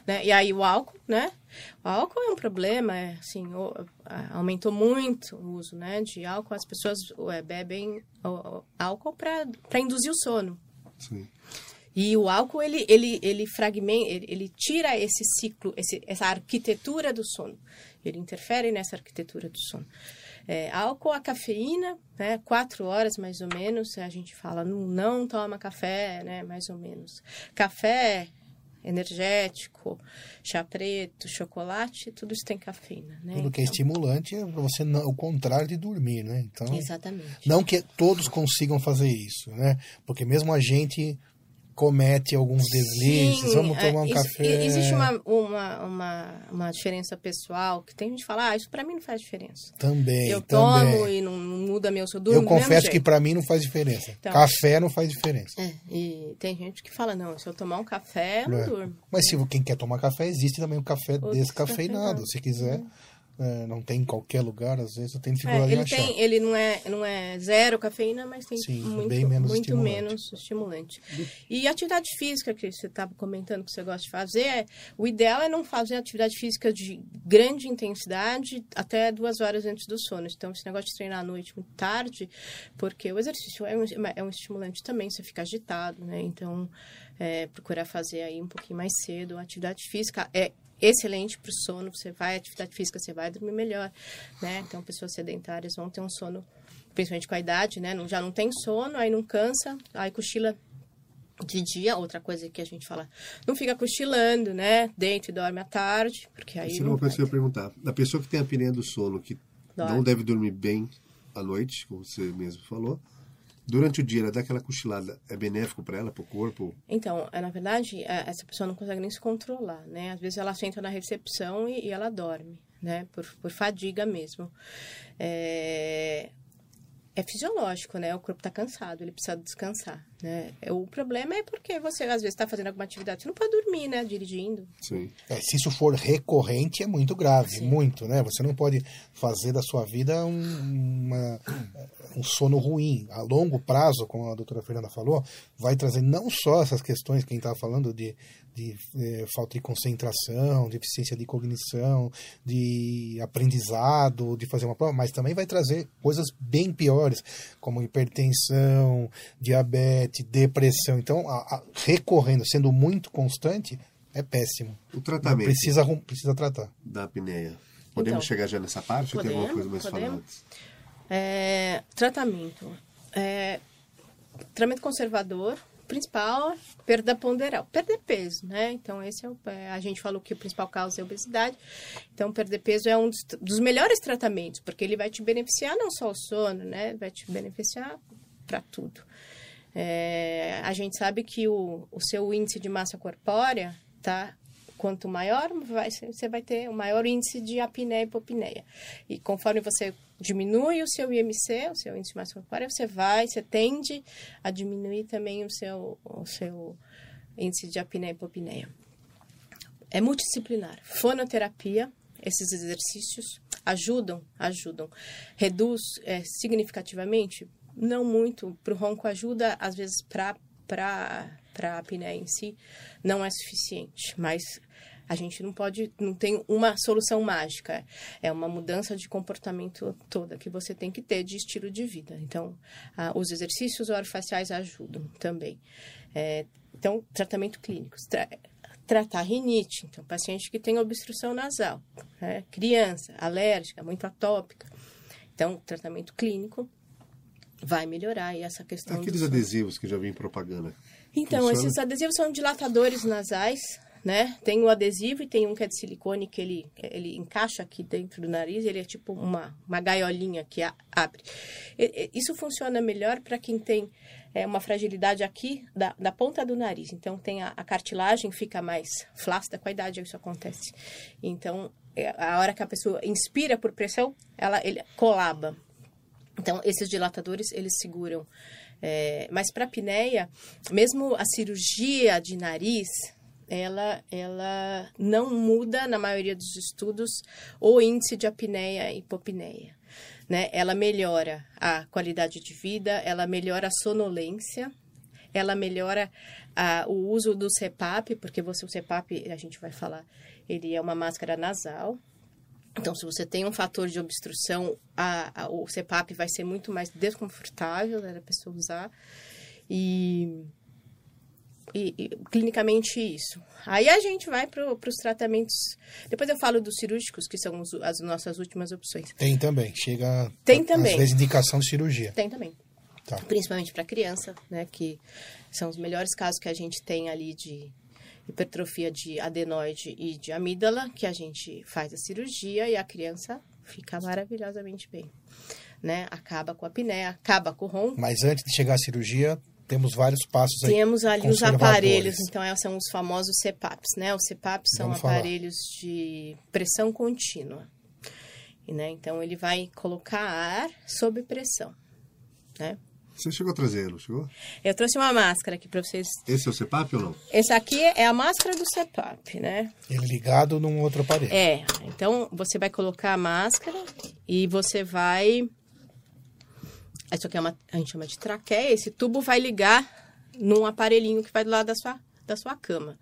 Né? E aí o álcool, né? O álcool é um problema, é, assim, o- a- aumentou muito o uso, né, de álcool. As pessoas é, bebem o- o álcool para induzir o sono. Sim. E o álcool, ele, ele, ele fragmenta, ele, ele tira esse ciclo, esse, essa arquitetura do sono. Ele interfere nessa arquitetura do sono. É, álcool, a cafeína, né, quatro horas mais ou menos, a gente fala, não, não toma café, né, mais ou menos. Café energético, chá preto, chocolate, tudo isso tem cafeína, né? Tudo que é Então, estimulante é você não, o contrário de dormir, né? Então, Exatamente. não que todos consigam fazer isso, né? Porque mesmo a gente comete alguns deslizes, Sim, vamos é, tomar um isso- café. Existe uma, uma, uma, uma diferença pessoal que tem gente que fala, ah, isso pra mim não faz diferença. Também, eu também. tomo e não, não muda meu eu durmo Eu confesso que para mim não faz diferença. Então. Café não faz diferença. É, e tem gente que fala, não, se eu tomar um café, eu não É. durmo. Mas se quem quer tomar café, existe também o café Outros descafeinado. Se quiser, é, não tem em qualquer lugar, às vezes eu tenho dificuldade é, ele achar. Tem, ele não é, não é zero cafeína, mas tem Sim, muito, menos muito estimulante. menos estimulante. E atividade física, que você estava comentando que você gosta de fazer, é, o ideal é não fazer atividade física de grande intensidade até duas horas antes do sono. Então, esse negócio de treinar à noite muito tarde, porque o exercício é um, é um estimulante também, você fica agitado, né? Então, é, procurar fazer aí um pouquinho mais cedo. Atividade física é excelente para o sono. Você vai à atividade física, você vai dormir melhor, né? Então, pessoas sedentárias vão ter um sono, principalmente com a idade, né? Não, já não tem sono, aí não cansa, aí cochila de dia. Outra coisa que a gente fala, não fica cochilando, né? Deita e dorme à tarde, porque aí... Isso é não uma coisa que eu ia perguntar. A pessoa que tem a apneia do sono, que Dorme. não deve dormir bem à noite, como você mesmo falou, durante o dia ela dá aquela cochilada, é benéfico para ela, para o corpo? Então, é, na verdade, é, essa pessoa não consegue nem se controlar, né? Às vezes ela senta na recepção e, e ela dorme, né? Por, por fadiga mesmo. É, é fisiológico, né? O corpo está cansado, ele precisa descansar, né? O problema é porque você, às vezes, está fazendo alguma atividade, você não pode dormir, né? Dirigindo. Sim. É, se isso for recorrente, é muito grave, muito, né? Você não pode fazer da sua vida um, uma- um sono ruim. A longo prazo, como a doutora Fernanda falou, vai trazer não só essas questões que a gente estava falando de, de eh, falta de concentração, deficiência de cognição, de aprendizado, de fazer uma prova, mas também vai trazer coisas bem piores, como hipertensão, diabetes, depressão. Então, a- a- recorrendo, sendo muito constante, é péssimo. O Não, tratamento precisa, precisa tratar. da apneia. Podemos Então, chegar já nessa parte ou tem alguma coisa podemos, mais falar podemos. antes? É, tratamento. É, tratamento conservador, principal, perda ponderal. Perder peso, né? Então, esse é o. é, a gente falou que a principal causa é a obesidade. Então, perder peso é um dos, dos melhores tratamentos, porque ele vai te beneficiar não só o sono, né? Vai te beneficiar para tudo. É, a gente sabe que o, o seu índice de massa corpórea tá quanto maior vai você vai ter o maior índice de apneia e hipopneia. E conforme você diminui o seu IMC, o seu índice de massa corpórea, você vai, você tende a diminuir também o seu, o seu índice de apneia e hipopneia. É multidisciplinar. Fonoterapia, esses exercícios ajudam, ajudam. Reduz é, significativamente? Não muito. Para o ronco ajuda, às vezes, para a apneia em si, não é suficiente. Mas a gente não pode, não tem uma solução mágica. É uma mudança de comportamento toda que você tem que ter de estilo de vida. Então, os exercícios orofaciais ajudam também. É, então, tratamento clínico. Tra tratar rinite, então, paciente que tem obstrução nasal, né? criança, alérgica, muito atópica. Então, tratamento clínico vai melhorar e essa questão Aqueles adesivos que já vi em propaganda. Então, Funciona? esses adesivos são dilatadores nasais, né? Tem o adesivo e tem um que é de silicone que ele, ele encaixa aqui dentro do nariz, ele é tipo uma, uma gaiolinha que a- abre. E- Isso funciona melhor para quem tem é, uma fragilidade aqui da, da ponta do nariz. Então, tem a, a cartilagem fica mais flácida, com a idade isso acontece. Então, é, a hora que a pessoa inspira por pressão, ela ele colaba. Então, esses dilatadores, eles seguram. É, mas para a apneia, mesmo a cirurgia de nariz, ela, ela não muda, na maioria dos estudos, o índice de apneia e hipopneia. Né? Ela melhora a qualidade de vida, ela melhora a sonolência, ela melhora ah, o uso do CPAP, porque você, o CPAP, a gente vai falar, ele é uma máscara nasal, então, se você tem um fator de obstrução, a, a- o CPAP vai ser muito mais desconfortável né, da pessoa usar. E, e- e clinicamente isso. Aí a gente vai para os tratamentos. Depois eu falo dos cirúrgicos, que são os- as nossas últimas opções. Tem também. Chega. Tem Às também. vezes, indicação de cirurgia. Tem também. Tá. Principalmente para criança, né? Que são os melhores casos que a gente tem ali de hipertrofia de adenoide e de amígdala, que a gente faz a cirurgia e a criança fica maravilhosamente bem. Né? Acaba com a apneia, acaba com o ronco. Mas antes de chegar à cirurgia, temos vários passos aí. Temos ali os aparelhos, então são os famosos CPAPs, né? Os CPAPs são Vamos falar. aparelhos de pressão contínua. E, né? Então ele vai colocar ar sob pressão, né? Você chegou a trazê-lo, chegou? Eu trouxe uma máscara aqui para vocês. Esse é o CEPAP ou não? Esse aqui é a máscara do CEPAP, né? Ele ligado num outro aparelho. É, então você vai colocar a máscara e você vai... Isso aqui é uma, a gente chama de traqueia. Esse tubo vai ligar num aparelhinho que vai do lado da sua, da sua cama.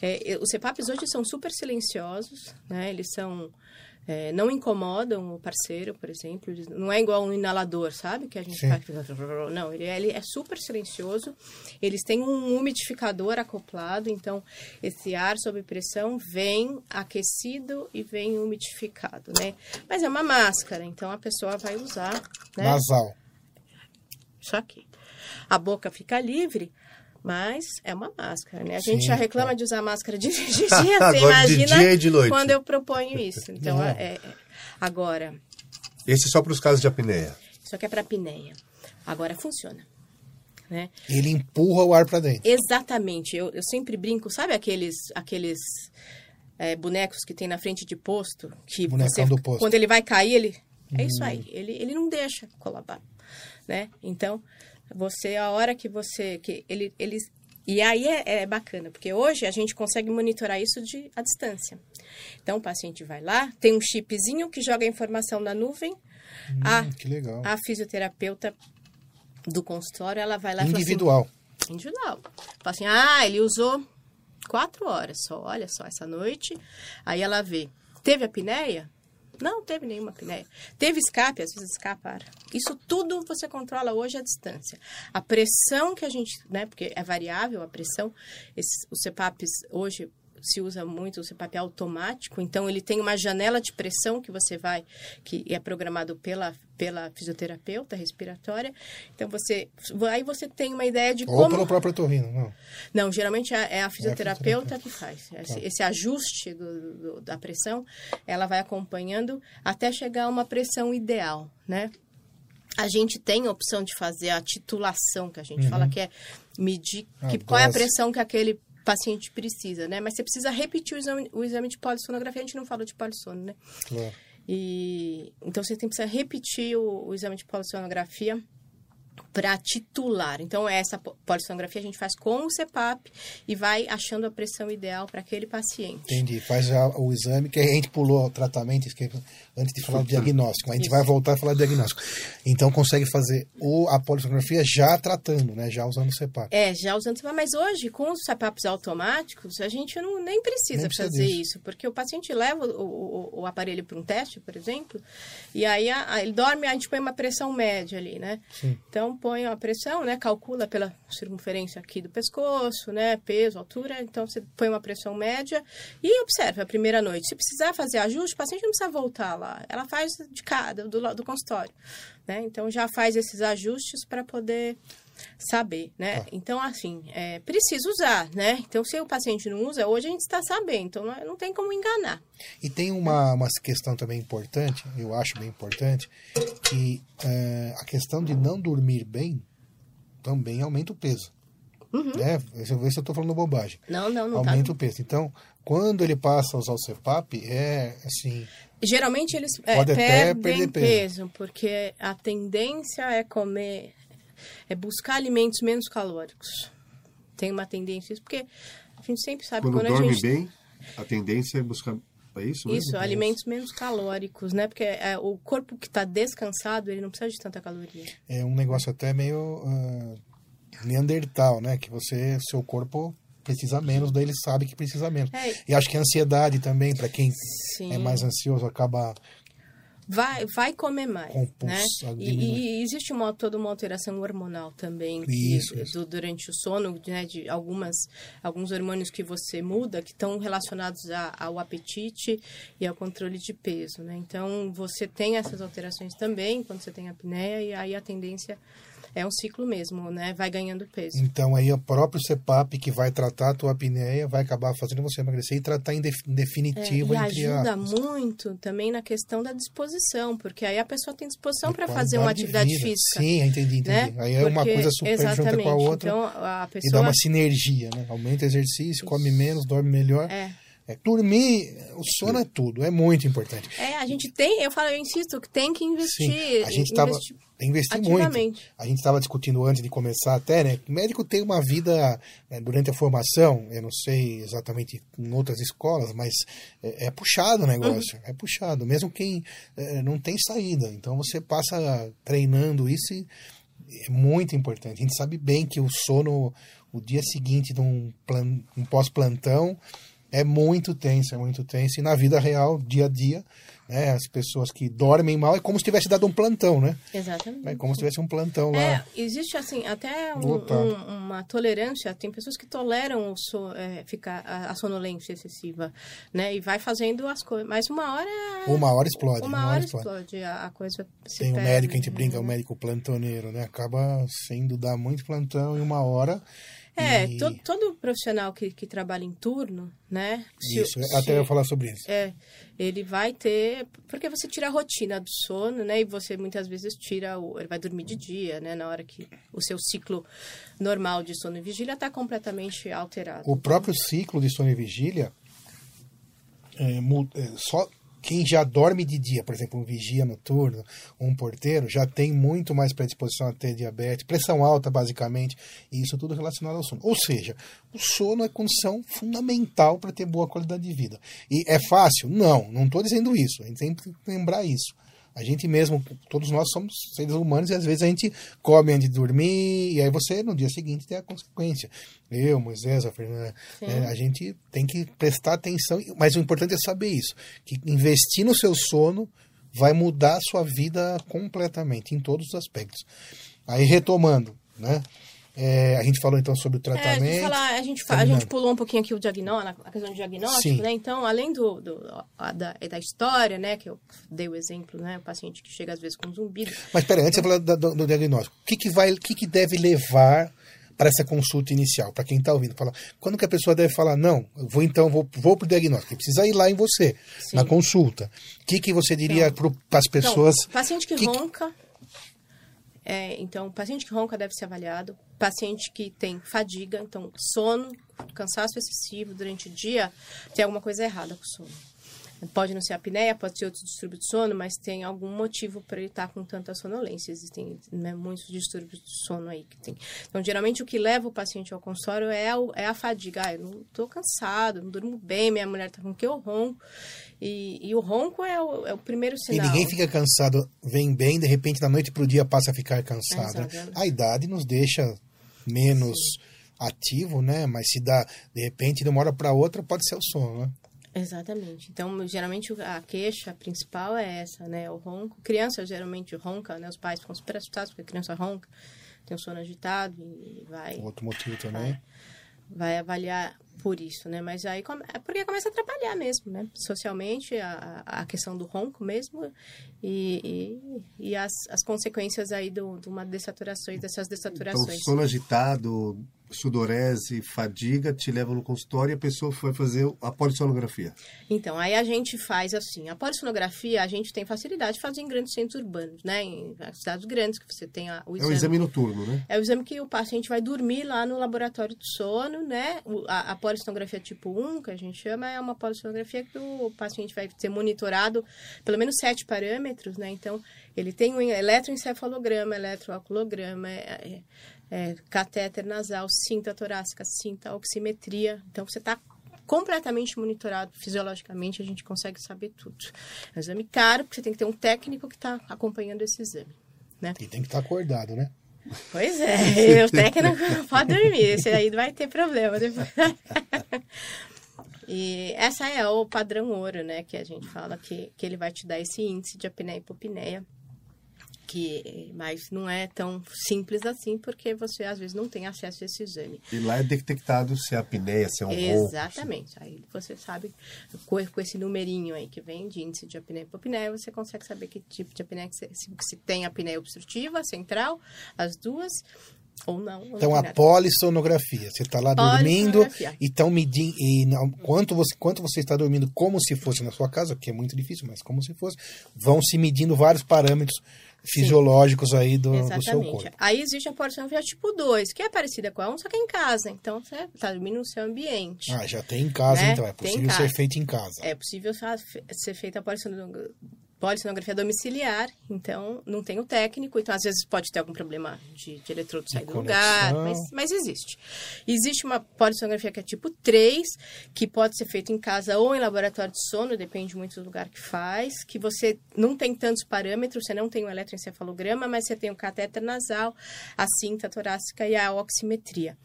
É, os CEPAPs hoje são super silenciosos, né? Eles são é, não incomodam o parceiro, por exemplo. Não é igual um inalador, sabe? Que a gente faz. Não, ele é, ele é super silencioso. Eles têm um umidificador acoplado, então esse ar sob pressão vem aquecido e vem umidificado, né? Mas é uma máscara, então a pessoa vai usar. Né? Nasal. Isso aqui. A boca fica livre, mas é uma máscara, né? A gente Sim, já reclama de usar máscara de, de dia, você imagina de dia e de noite. quando eu proponho isso. Então, é, é, agora... Esse é só para os casos de apneia? Isso aqui é para apneia. Agora funciona. Né? Ele empurra o ar para dentro. Exatamente. Eu, eu sempre brinco, sabe aqueles, aqueles é, bonecos que tem na frente de posto? Que você, do posto. Quando ele vai cair, ele... É hum. isso aí. Ele, ele não deixa colabar. Né? Então, você, a hora que você. que ele, eles e aí é, é, bacana, porque hoje a gente consegue monitorar isso de, à distância. Então, o paciente vai lá, tem um chipzinho que joga a informação na nuvem. Hum, a, que legal. A fisioterapeuta do consultório, ela vai lá Individual. e fala assim, Individual. Fala assim, ah, ele usou quatro horas só, olha só, essa noite. Aí ela vê, teve apneia? Não teve nenhuma apneia. Teve escape, às vezes escapar. Isso tudo você controla hoje à distância. A pressão que a gente, né, porque é variável a pressão, esses, os CPAPs hoje se usa muito o CPAP automático, então ele tem uma janela de pressão que você vai, que é programado pela, pela fisioterapeuta respiratória. Então você, aí você tem uma ideia de Ou como... pelo próprio torrino, não? Não, geralmente é, é a fisioterapeuta, é a fisioterapeuta. que faz. Esse, tá. esse ajuste do, do, da pressão, ela vai acompanhando até chegar a uma pressão ideal, né? A gente tem a opção de fazer a titulação, que a gente uhum. fala que é medir que, qual é a pressão que aquele paciente precisa, né? Mas você precisa repetir o exame, o exame de polissonografia. A gente não falou de polissono, né? Claro. E, então, você tem que repetir o, o exame de polissonografia para titular. Então, essa polissonografia a gente faz com o CEPAP e vai achando a pressão ideal para aquele paciente. Entendi. Faz o exame, que a gente pulou o tratamento antes de falar do diagnóstico. A gente Isso. vai voltar a falar do diagnóstico. Então, consegue fazer o, a polissonografia já tratando, né? Já usando o CEPAP. É, já usando o CEPAP. Mas hoje, com os CEPAPs automáticos, a gente não, nem precisa, nem precisa fazer disso. isso. Porque o paciente leva o, o, o aparelho para um teste, por exemplo, e aí a, a, ele dorme, a gente põe uma pressão média ali, né? Sim. Então, põe a pressão, né? Calcula pela circunferência aqui do pescoço, né? Peso, altura. Então, você põe uma pressão média e observa a primeira noite. Se precisar fazer ajuste, o paciente não precisa voltar lá. Ela faz de cada, do, do consultório. Né? Então, já faz esses ajustes para poder saber, né? Ah. Então, assim, é, precisa usar, né? Então, se o paciente não usa, hoje a gente está sabendo, então não, não, tem como enganar. E tem uma, uma questão também importante, eu acho bem importante, que é, a questão de não dormir bem também aumenta o peso. Uhum. Né? Deixa eu ver se eu estou falando bobagem. Não, não, não. Aumenta tá. o peso. Então, quando ele passa a usar o CEPAP, é assim. Geralmente eles é, perdem peso, peso, porque a tendência é comer é buscar alimentos menos calóricos. Tem uma tendência, porque a gente sempre sabe quando, quando dorme a gente... bem, a tendência é buscar é isso mesmo? Isso, alimentos menos calóricos, né? Porque é, o corpo que está descansado, ele não precisa de tanta caloria. É um negócio até meio uh, neandertal, né? Que você, seu corpo precisa menos, daí ele sabe que precisa menos. É. E acho que a ansiedade também, para quem Sim. é mais ansioso, acaba vai, vai comer mais. né? E, e, existe uma, toda uma alteração hormonal também isso, que, isso. Do, durante o sono, né, de algumas, alguns hormônios que você muda, que estão relacionados a, ao apetite e ao controle de peso. Né? Então, você tem essas alterações também quando você tem apneia, e aí a tendência é um ciclo mesmo, né? Vai ganhando peso. Então aí o próprio CEPAP que vai tratar a tua apneia vai acabar fazendo você emagrecer e tratar em, definitivo é, e ajuda a... muito também na questão da disposição, porque aí a pessoa tem disposição para fazer uma atividade física. Sim, entendi, entendi. Né? Aí é porque, uma coisa super junta com a outra então, a pessoa... e dá uma sinergia, né? Aumenta o exercício, come menos, dorme melhor. É É, dormir, o sono é tudo, é muito importante. É, a gente tem, eu falo, eu insisto, que tem que investir. Sim, a gente estava investir muito. A gente estava discutindo antes de começar até, né? O médico tem uma vida né, durante a formação, eu não sei exatamente em outras escolas, mas é, é puxado o negócio, uhum. é puxado. Mesmo quem é, não tem saída. Então você passa treinando isso e é muito importante. A gente sabe bem que o sono, o dia seguinte de um, plan, um pós-plantão, é muito tenso, é muito tenso. E na vida real, dia a dia, né, as pessoas que dormem mal é como se tivesse dado um plantão, né? Exatamente. É como se tivesse um plantão lá. É, existe assim, até um, um, uma tolerância, tem pessoas que toleram so, é, ficar a, a, sonolência excessiva, né? E vai fazendo as coisas, mas uma hora... Uma hora explode. Uma, uma hora, hora, explode, explode a, a, coisa Tem o um médico, a gente brinca, o né? médico plantoneiro, né? Acaba sendo dar muito plantão em uma hora é, e... todo, todo profissional que, que trabalha em turno, né? Isso, se, até eu falar sobre isso. É, ele vai ter. Porque você tira a rotina do sono, né? E você muitas vezes tira. O, ele vai dormir de dia, né? Na hora que o seu ciclo normal de sono e vigília está completamente alterado. O próprio ciclo de sono e vigília. É, é só quem já dorme de dia, por exemplo, um vigia noturno, um porteiro, já tem muito mais predisposição a ter diabetes, pressão alta, basicamente, e isso tudo relacionado ao sono. Ou seja, o sono é condição fundamental para ter boa qualidade de vida. E é fácil? Não, não estou dizendo isso. A gente tem que lembrar isso. A gente mesmo, todos nós somos seres humanos e às vezes a gente come antes de dormir e aí você no dia seguinte tem a consequência. Eu, Moisés, a Fernanda, é, a gente tem que prestar atenção, mas o importante é saber isso, que investir no seu sono vai mudar a sua vida completamente, em todos os aspectos. Aí retomando, né? É, a gente falou então sobre o tratamento. É, a, gente fala, a, gente, a gente pulou um pouquinho aqui o diagnóstico, a questão do diagnóstico, Sim. né? Então, além do, do da, da história, né? Que eu dei o exemplo, né? O paciente que chega às vezes com zumbido. Mas peraí, antes de falar do, do, diagnóstico, o que, que, vai, o que, que deve levar para essa consulta inicial, para quem está ouvindo, falar, quando que a pessoa deve falar, não, vou então, vou, vou para o diagnóstico, precisa ir lá em você, Sim. na consulta. O que, que você diria então, para as pessoas? Então, paciente que, que ronca, é, então, paciente que ronca deve ser avaliado. Paciente que tem fadiga, então sono, cansaço excessivo durante o dia, tem alguma coisa errada com o sono. Pode não ser apneia, pode ser outro distúrbio de sono, mas tem algum motivo para ele estar tá com tanta sonolência. Existem né, muitos distúrbios de sono aí que tem. Então, geralmente, o que leva o paciente ao consultório é, o, é a fadiga. Ah, eu não estou cansado, não durmo bem, minha mulher está com que eu ronco. E, e, o ronco é o, é o, primeiro sinal. E ninguém fica cansado, vem bem, de repente, da noite para o dia passa a ficar cansado. É, a idade nos deixa menos Sim. ativo, né? Mas se dá, de repente, de uma hora para outra, pode ser o sono, né? Exatamente. Então, geralmente a queixa principal é essa, né? O ronco. Criança geralmente ronca, né? Os pais ficam super assustados porque a criança ronca, tem o sono agitado e vai. Outro motivo também. Vai, vai avaliar por isso, né? Mas aí é porque começa a atrapalhar mesmo, né? Socialmente, a, a questão do ronco mesmo e, e, e as, as consequências aí do, de uma dessaturação, dessas dessaturações. Então, sono agitado, sudorese, fadiga, te levam no consultório e a pessoa vai fazer a polissonografia. Então, aí a gente faz assim, a polissonografia a gente tem facilidade de fazer em grandes centros urbanos, né? Em cidades grandes que você tem a, o exame. É o exame noturno, né? É o exame que o paciente vai dormir lá no laboratório do sono, né? A, a polissonografia tipo 1, que a gente chama, é uma polissonografia que o paciente vai ser monitorado pelo menos sete parâmetros, né? Então, ele tem um eletroencefalograma, eletroalculograma, é, é, é, catéter nasal, cinta torácica, cinta oximetria. Então, você está completamente monitorado fisiologicamente, a gente consegue saber tudo. É um exame caro, porque você tem que ter um técnico que está acompanhando esse exame. Né? E tem que estar tá acordado, né? Pois é, o técnico não pode dormir, esse aí vai ter problema depois. E essa é o padrão ouro, né? Que a gente fala que, que ele vai te dar esse índice de apneia e hipopneia que mas não é tão simples assim porque você às vezes não tem acesso a esse exame. E lá é detectado se é apneia, se é um ronco. Exatamente. Aí você sabe com, esse numerinho aí que vem de índice de apneia e hipopneia, você consegue saber que tipo de apneia que se, se tem apneia obstrutiva, central, as duas ou não. Então, a polissonografia. Você está lá dormindo e estão medindo. E não, quanto, você, quanto você está dormindo, como se fosse na sua casa, que é muito difícil, mas como se fosse, vão se medindo vários parâmetros fisiológicos aí do, do, seu corpo. Aí existe a polissonografia tipo 2, que é parecida com a 1, só que é em casa. Então, você está dormindo no seu ambiente. Ah, já tem em casa, né? então. É possível ser feito em casa. É possível ser feita a polissonografia polissonografia domiciliar, então não tem o técnico, então às vezes pode ter algum problema de, de eletrodo sair do lugar, mas, mas existe. Existe uma polissonografia que é tipo 3, que pode ser feita em casa ou em laboratório de sono, depende muito do lugar que faz, que você não tem tantos parâmetros, você não tem o um eletroencefalograma, mas você tem o catéter nasal, a cinta torácica e a oximetria.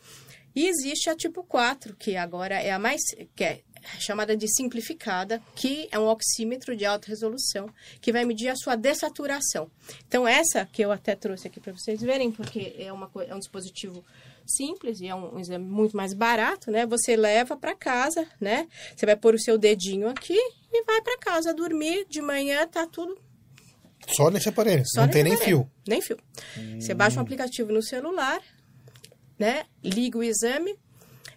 E existe a tipo 4, que agora é a mais. que é chamada de simplificada, que é um oxímetro de alta resolução, que vai medir a sua dessaturação. Então, essa que eu até trouxe aqui para vocês verem, porque é, uma, é um dispositivo simples e é um, um exame muito mais barato, né? Você leva para casa, né? Você vai pôr o seu dedinho aqui e vai para casa dormir. De manhã tá tudo só nesse aparelho, Só não tem nem aparelho. fio. Nem fio. Hum. Você baixa um aplicativo no celular, né? Liga o exame,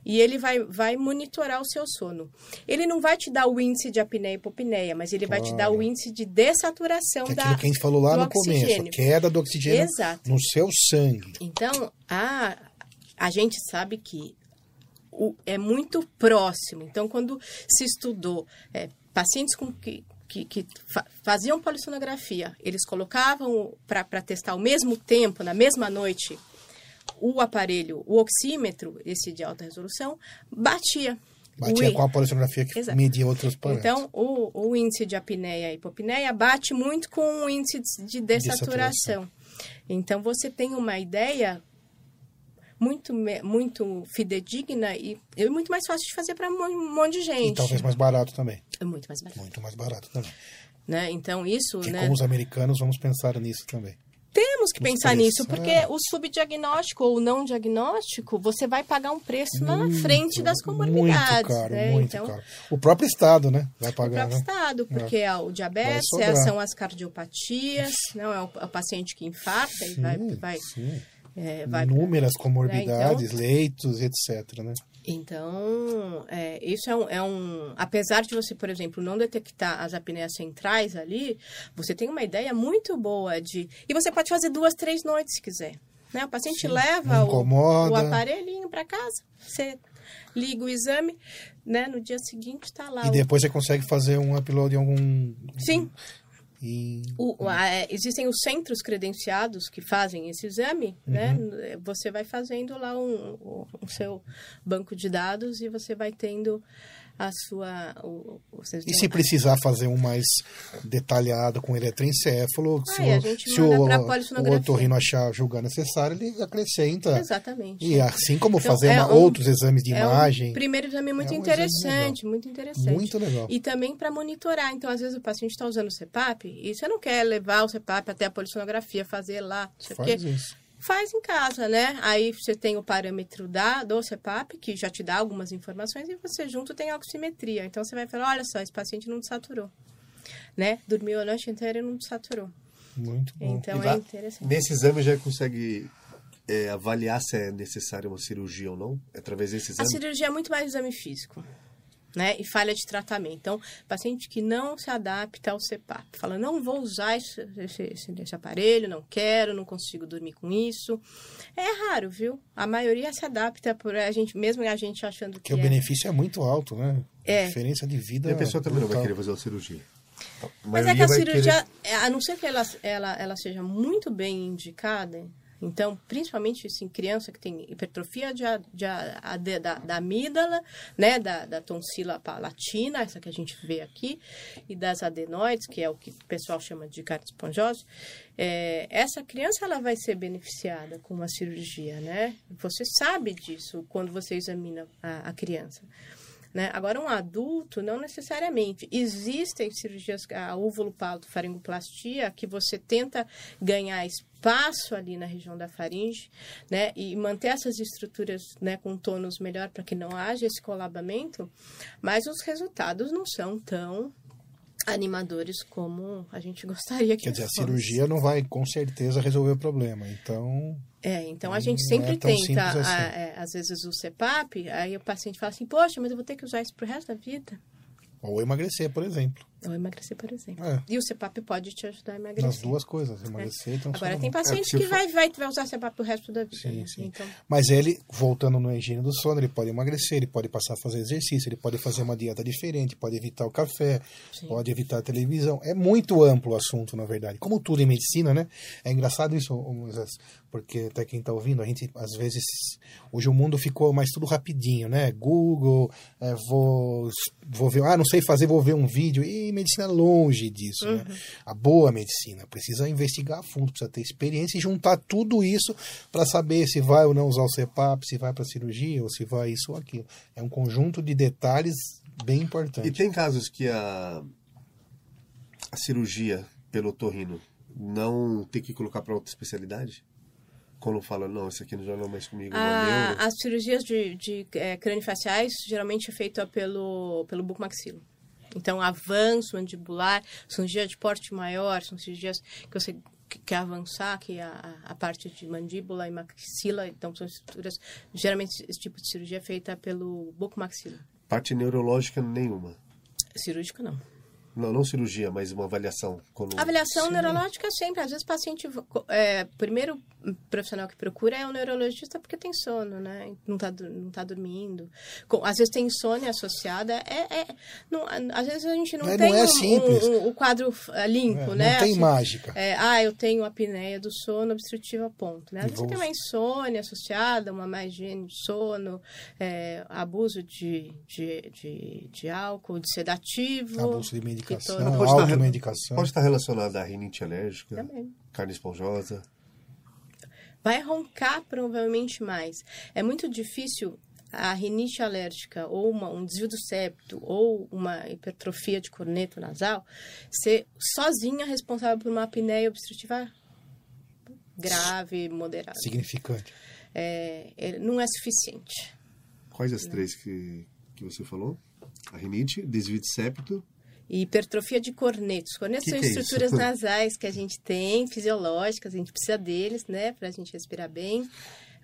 e ele vai, vai monitorar o seu sono. Ele não vai te dar o índice de apneia e hipopneia, mas ele vai te dar o índice de dessaturação que é da que a gente falou lá no oxigênio. começo, a queda do oxigênio Exato. no seu sangue. Então, a, a gente sabe que o, é muito próximo. Então, quando se estudou é, pacientes com que, que, que faziam polissonografia, eles colocavam para testar ao mesmo tempo, na mesma noite, o aparelho, o oxímetro, esse de alta resolução, batia. Batia com a polissonografia que Exato. media outros parâmetros. Então, o, o, índice de apneia e hipopneia bate muito com o índice de dessaturação. Então, você tem uma ideia muito, muito fidedigna e muito mais fácil de fazer para um monte de gente. E talvez mais barato também. É muito mais barato. Muito mais barato também. Né? Então, isso... Que né? como os americanos, vamos pensar nisso também. Temos que pensar nisso, porque o subdiagnóstico ou não diagnóstico, você vai pagar um preço muito, na frente das comunidades. Muito caro, né? muito então, caro. O próprio Estado, né? Vai pagar. O próprio né? Estado, porque é. o diabetes, é, são as cardiopatias, não é o, é o paciente que infarta sim, e vai... vai, é, vai Inúmeras comorbidades, né? então, leitos, etc. Né? Então, é, isso é um, é um. Apesar de você, por exemplo, não detectar as apneias centrais ali, você tem uma ideia muito boa de. E você pode fazer duas, três noites se quiser. Né? O paciente Sim, leva o, o, aparelhinho para casa, você liga o exame, né? No dia seguinte está lá. E o... depois você consegue fazer um upload em algum. Sim. E... O, a, é, existem os centros credenciados que fazem esse exame, uhum. né? Você vai fazendo lá um, um, seu banco de dados e você vai tendo a sua... O, e se precisar fazer um mais detalhado com eletroencéfalo, ah, se, o, se o, o otorrino achar julgar necessário, ele acrescenta. Exatamente. E assim como então, fazer é uma, um, outros exames de é imagem. Um primeiro exame muito é um interessante, muito interessante. Muito legal. E também para monitorar. Então, às vezes o paciente está usando o CPAP e você não quer levar o CPAP até a polissonografia, fazer lá. Faz isso faz em casa, né? Aí você tem o parâmetro da, do CEPAP, que já te dá algumas informações, e você junto tem a oximetria. Então, você vai falar, olha só, esse paciente não saturou, né? Dormiu a noite inteira e não saturou. Muito bom. Então, é interessante. Nesse exame já consegue é, avaliar se é necessária uma cirurgia ou não? Através desse exame? A cirurgia é muito mais exame físico né, e falha de tratamento. Então, paciente que não se adapta ao CPAP, fala, não vou usar esse, esse, esse, aparelho, não quero, não consigo dormir com isso. É raro, viu? A maioria se adapta por a gente, mesmo a gente achando que. Que é... o benefício é muito alto, né? É. A diferença de vida. E a pessoa também não vai querer fazer uma cirurgia. Mas é que a cirurgia, querer... a não ser que ela, ela, ela seja muito bem indicada, então, principalmente assim, criança que tem hipertrofia de, de, de, da, da amígdala, né, da, da tonsila palatina, essa que a gente vê aqui, e das adenoides, que é o que o pessoal chama de cardiopongose, é, essa criança ela vai ser beneficiada com uma cirurgia, né? Você sabe disso quando você examina a, a criança. Né? Agora, um adulto, não necessariamente. Existem cirurgias, a faringoplastia que você tenta ganhar espaço ali na região da faringe, né? E manter essas estruturas né, com tônus melhor para que não haja esse colabamento, mas os resultados não são tão animadores como a gente gostaria que Quer dizer, a cirurgia não vai com certeza resolver o problema, então... É, então a gente sempre é tenta, assim. a, é, às vezes o CEPAP, aí o paciente fala assim, poxa, mas eu vou ter que usar isso pro resto da vida. Ou emagrecer, por exemplo. Ou emagrecer, por exemplo. É. E o CPAP pode te ajudar a emagrecer. Nas duas coisas, emagrecer e Agora, transformar. tem paciente É, que for- vai, vai, vai usar CPAP o resto da vida. Sim, né? sim. Então, Mas ele, voltando no higiene do sono, ele pode emagrecer, ele pode passar a fazer exercício, ele pode fazer uma dieta diferente, pode evitar o café, Sim. pode evitar a televisão. É muito amplo o assunto, na verdade. Como tudo em medicina, né? É engraçado isso, porque até quem está ouvindo, a gente, às vezes, hoje o mundo ficou mais tudo rapidinho, né? Google, é, vou, vou ver, ah, não sei fazer, vou ver um vídeo. E medicina longe disso, né? A boa medicina precisa investigar a fundo, precisa ter experiência e juntar tudo isso para saber se vai ou não usar o CPAP, se vai para cirurgia ou se vai isso ou aquilo. É um conjunto de detalhes bem E importante. tem casos que a, a cirurgia pelo torrino não tem que colocar para outra especialidade? Quando fala, não, isso aqui já não é mais comigo, uma a, neuro. as cirurgias de, de é, craniofaciais geralmente é feita pelo, pelo bucomaxilo. Então, avanço mandibular, cirurgia de porte maior, são cirurgias que você que- quer avançar, que é a, a parte de mandíbula e maxila, então são estruturas, geralmente esse tipo de cirurgia é feita pelo bucomaxilo. Parte neurológica nenhuma. Cirúrgico não. Não, não cirurgia, mas uma avaliação. Quando... Avaliação neurológica sempre, às vezes o paciente, é, primeiro profissional que procura é o neurologista porque tem sono, né? Não tá, não tá dormindo. Com- às vezes tem insônia associada, é, é- não, às vezes a gente não É, tem não é um- um- um- o quadro eh, limpo, É, né? não tem Assim, mágica. é, ah, eu tenho apneia do sono obstrutiva ponto, né? Às E vezes você tem uma insônia associada, uma má higiene de sono, é, abuso de, de, de, de álcool, de sedativo. Abuso de medicação, torna- Pode estar-. Pode estar relacionada à rinite alérgica, Também. carne esponjosa. Vai roncar provavelmente mais. É muito difícil a rinite alérgica ou uma- um desvio do septo ou uma hipertrofia de corneto nasal ser sozinha responsável por uma apneia obstrutiva grave, moderada. Significante. É, é, não é suficiente. Quais as três que, que você falou? A rinite, desvio de septo. E hipertrofia de cornetos. Cornetos Que são que é estruturas nasais que a gente tem, fisiológicas, a gente precisa deles, né, para a gente respirar bem,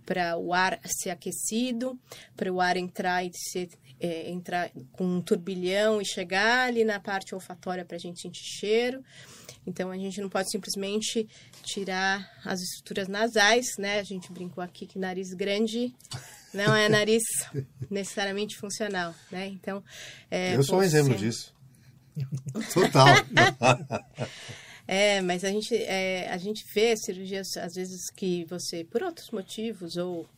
para o ar ser aquecido, para o ar entrar e ser, é, entrar com um turbilhão e chegar ali na parte olfatória para a gente sentir cheiro. Então a gente não pode simplesmente tirar as estruturas nasais, né? A gente brincou aqui que nariz grande não é nariz necessariamente funcional, né? Então é, Eu sou um exemplo disso. Total. É, mas a gente, é, a gente vê cirurgias, às vezes, que você, por outros motivos, ou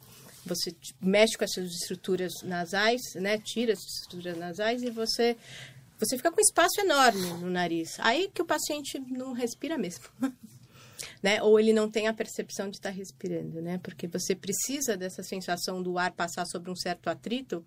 você mexe com essas estruturas nasais, né? Tira essas estruturas nasais e você, você fica com espaço enorme no nariz. Aí que o paciente não respira mesmo. Né? Ou ele não tem a percepção de estar respirando, né? Porque você precisa dessa sensação do ar passar sobre um certo atrito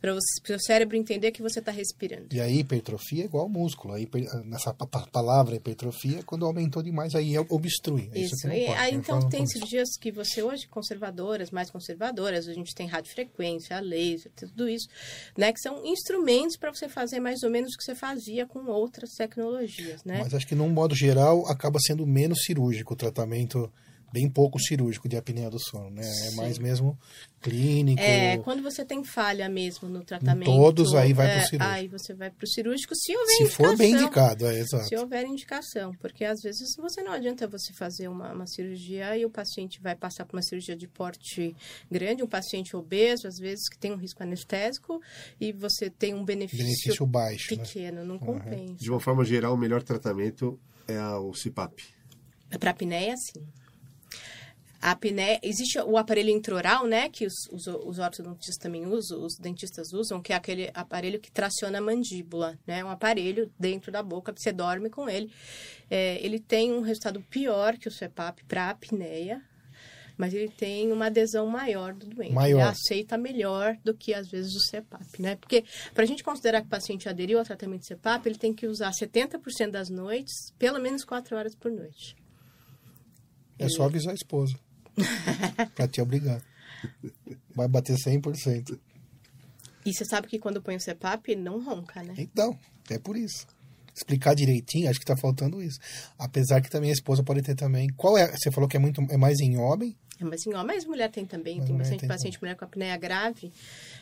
para o seu cérebro entender que você está respirando. E a hipertrofia é igual ao músculo. A hiper- nessa pa- pa- palavra hipertrofia, quando aumentou demais, aí é obstrui. É Isso, que não e aí né? então tem cirurgias que você hoje, conservadoras, mais conservadoras, a gente tem radiofrequência, laser, tudo isso, né? Que são instrumentos para você fazer mais ou menos o que você fazia com outras tecnologias, né? Mas acho que, num modo geral, acaba sendo menos cirúrgico o tratamento, bem pouco cirúrgico de apneia do sono, né? É Sim. mais mesmo clínico. É, quando você tem falha mesmo no tratamento. todos, aí vai pro é, cirúrgico. Aí você vai para o cirúrgico se houver Se indicação. for bem indicado, é exato. Se houver indicação, porque às vezes você não adianta você fazer uma, uma cirurgia e o paciente vai passar por uma cirurgia de porte grande, um paciente obeso, às vezes que tem um risco anestésico e você tem um benefício, Benefício baixo, né? pequeno, não compensa. De uma forma geral, o melhor tratamento é a- o CPAP. Para apneia, sim. A apneia, existe o aparelho intraoral, né, que os, os, os ortodontistas também usam, os dentistas usam, que é aquele aparelho que traciona a mandíbula, né, um aparelho dentro da boca, que você dorme com ele. É, ele tem um resultado pior que o CPAP para apneia, mas ele tem uma adesão maior do doente. Maior. Ele aceita melhor do que, às vezes, o CPAP, né? Porque, para a gente considerar que o paciente aderiu ao tratamento de CPAP, ele tem que usar 70% das noites, pelo menos 4 horas por noite. É só avisar a esposa. pra te obrigar. Vai bater 100%. E você sabe que quando põe o CPAP, não ronca, né? Então, é por isso. Explicar direitinho, acho que está faltando isso. Apesar que também a esposa pode ter também. Qual é? Você falou que é muito é mais em homem? É mais em homem, mas mulher tem também, mas tem bastante tem paciente também. mulher com apneia grave.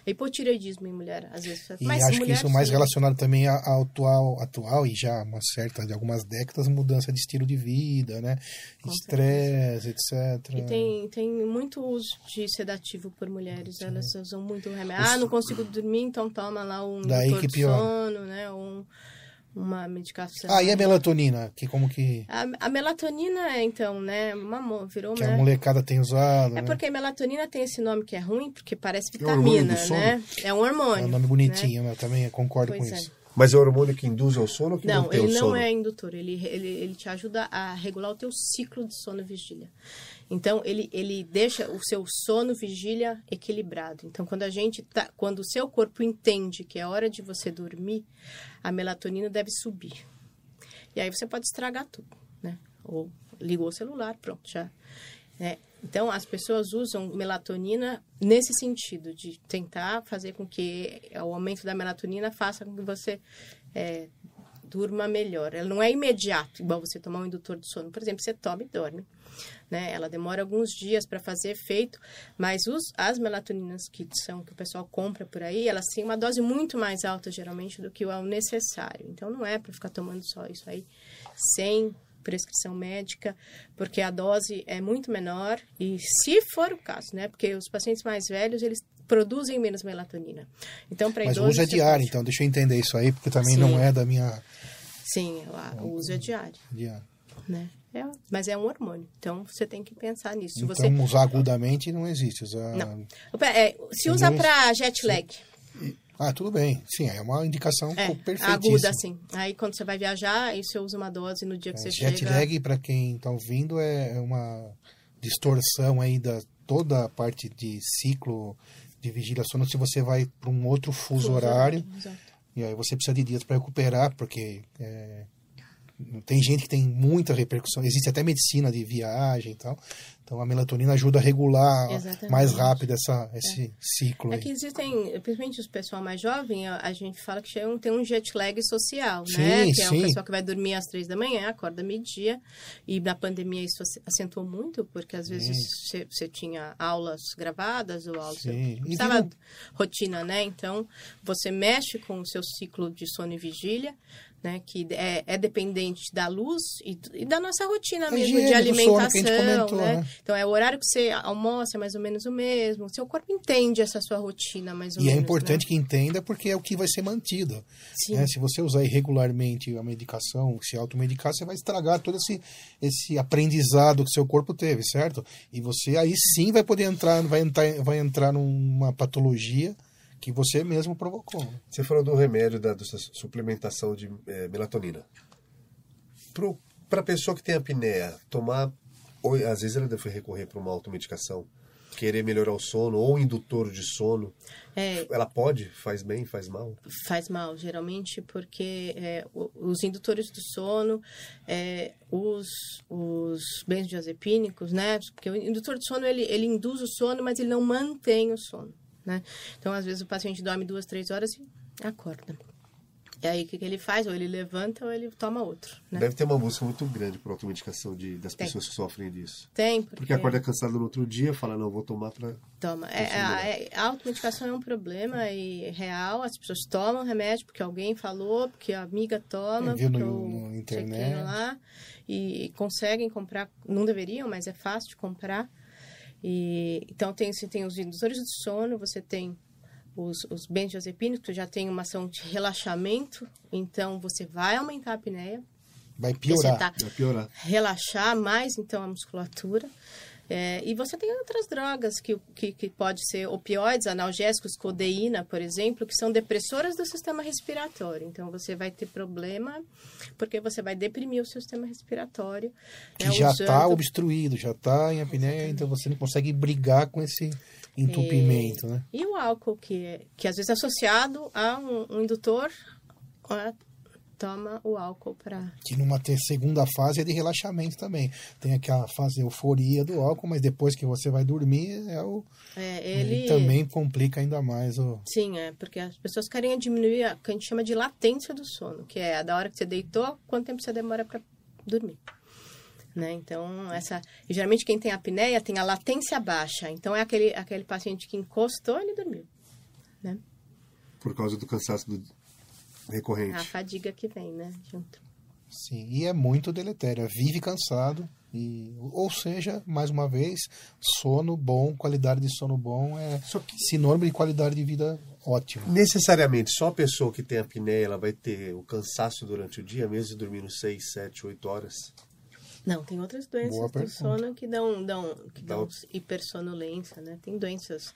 É hipotireoidismo em mulher, às vezes. E mas acho que isso é mais relacionado também ao atual, atual e já uma certa, de algumas décadas, mudança de estilo de vida, né? Estresse, etc. E tem, tem muito uso de sedativo por mulheres. Sim. Elas usam muito remédio. Ah, não consigo dormir, então toma lá um Daí que pior. sono, né? Um uma medicação. Ah, e a melatonina? Que como que... A, a melatonina, então, né, uma, virou... Que né? a molecada tem usado, É né? porque a melatonina tem esse nome que é ruim, porque parece vitamina, é né? É um hormônio. É um nome bonitinho, né? eu também concordo pois com é. isso. Mas é o hormônio que induz ao sono ou que não, mantém o sono? Não, ele não é indutor. Ele, ele, ele te ajuda a regular o teu ciclo de sono vigília. Então, ele, ele deixa o seu sono, vigília equilibrado. Então, quando a gente tá, quando o seu corpo entende que é hora de você dormir, a melatonina deve subir. E aí você pode estragar tudo, né? Ou ligou o celular, pronto, já. Né? Então, as pessoas usam melatonina nesse sentido, de tentar fazer com que o aumento da melatonina faça com que você é, durma melhor. Ela não é imediato, igual você tomar um indutor de sono. Por exemplo, você toma e dorme. Né? Ela demora alguns dias para fazer efeito, mas os, as melatoninas que são que o pessoal compra por aí, elas têm uma dose muito mais alta geralmente do que o necessário. Então não é para ficar tomando só isso aí sem prescrição médica, porque a dose é muito menor e se for o caso, né? Porque os pacientes mais velhos, eles produzem menos melatonina. Então, para Mas o uso é diário, pode... então deixa eu entender isso aí, porque também Sim. não é da minha Sim, o uso é diário. Diário. Né? É, mas é um hormônio, então você tem que pensar nisso. Então, você... usar agudamente não existe. Usar... Não. É, se usa para jet lag. Ah, tudo bem. Sim, é uma indicação é, perfeitíssima. Aguda, sim. Aí quando você vai viajar, aí você usa uma dose no dia que é, você jet chega. Jet lag, para quem está ouvindo, é uma distorção aí da toda a parte de ciclo de vigília sono se você vai para um outro fuso, fuso horário. horário e aí você precisa de dias para recuperar, porque é, tem gente que tem muita repercussão, existe até medicina de viagem e tal. Então a melatonina ajuda a regular Exatamente. mais rápido essa, esse é. ciclo. É que existem, principalmente os pessoal mais jovem, a, gente fala que tem um jet lag social, sim, né? Que é o pessoal que vai dormir às três da manhã, acorda meio-dia. E na pandemia isso acentuou muito, porque às vezes você tinha aulas gravadas ou aulas. Precisava rotina, né? Então você mexe com o seu ciclo de sono e vigília né? Que é, é dependente da luz e, e, da nossa rotina mesmo de alimentação, comentou, né? né? Então é o horário que você almoça é mais ou menos o mesmo. O seu corpo entende essa sua rotina mais ou e menos. E é importante né? que entenda porque é o que vai ser mantido. Né? Se você usar irregularmente a medicação, se automedicar, você vai estragar todo esse, esse aprendizado que seu corpo teve, certo? E você aí sim vai poder entrar, vai entrar, vai entrar numa patologia que você mesmo provocou. Você falou do remédio, da, da suplementação de é, melatonina. Para a pessoa que tem apneia, tomar, ou, às vezes ela deve recorrer para uma automedicação, querer melhorar o sono, ou indutor de sono, é, ela pode? Faz bem, faz mal? Faz mal, geralmente, porque é, os indutores do sono, é, os, os benzodiazepínicos, né? Porque o indutor de sono, ele, ele induz o sono, mas ele não mantém o sono né? Então, às vezes, o paciente dorme duas, três horas e acorda. E aí, o que, que ele faz? Ou ele levanta ou ele toma outro. Né? Deve ter uma busca muito grande por automedicação de, das Tem. pessoas que sofrem disso. Tem. Porque, porque acorda cansado no outro dia fala, não, vou tomar para... Toma. É, a, é, a automedicação é um problema e real. As pessoas tomam remédio porque alguém falou, porque a amiga toma. Viu no, no internet. Lá, e conseguem comprar. Não deveriam, mas é fácil de comprar. E, então, tem, você tem os indutores de sono, você tem os, os benzodiazepínicos, que já tem uma ação de relaxamento, então você vai aumentar a apneia. Vai piorar. Tá vai piorar. Relaxar mais, então, a musculatura. É, e você tem outras drogas que, que, que pode ser opioides, analgésicos, codeína, por exemplo, que são depressoras do sistema respiratório. Então, você vai ter problema porque você vai deprimir o sistema respiratório. Que né, já está obstruído, já está em apneia, então você não consegue brigar com esse entupimento, e, né? E o álcool, que, é, que às vezes é associado a um, um indutor toma o álcool para. Que numa segunda fase é de relaxamento também. Tem aquela fase euforia do álcool, mas depois que você vai dormir, é o. É, ele também complica ainda mais o. Sim, é, porque as pessoas querem diminuir a que a gente chama de latência do sono, que é a da hora que você deitou, quanto tempo você demora para dormir. Né? Então, essa. E, geralmente quem tem apneia tem a latência baixa. Então é aquele, aquele paciente que encostou, ele dormiu. Né? Por causa do cansaço do recorrente. A fadiga que vem, né? Junto. Sim, e é muito deletério. Vive cansado. E, ou seja, mais uma vez, sono bom, qualidade de sono bom é que, sinônimo de qualidade de vida ótima. Necessariamente, só a pessoa que tem apneia ela vai ter o cansaço durante o dia, mesmo dormindo 6, 7, 8 horas? Não, tem outras doenças do sono que dão, dão, que dão hipersonolência, né? Tem doenças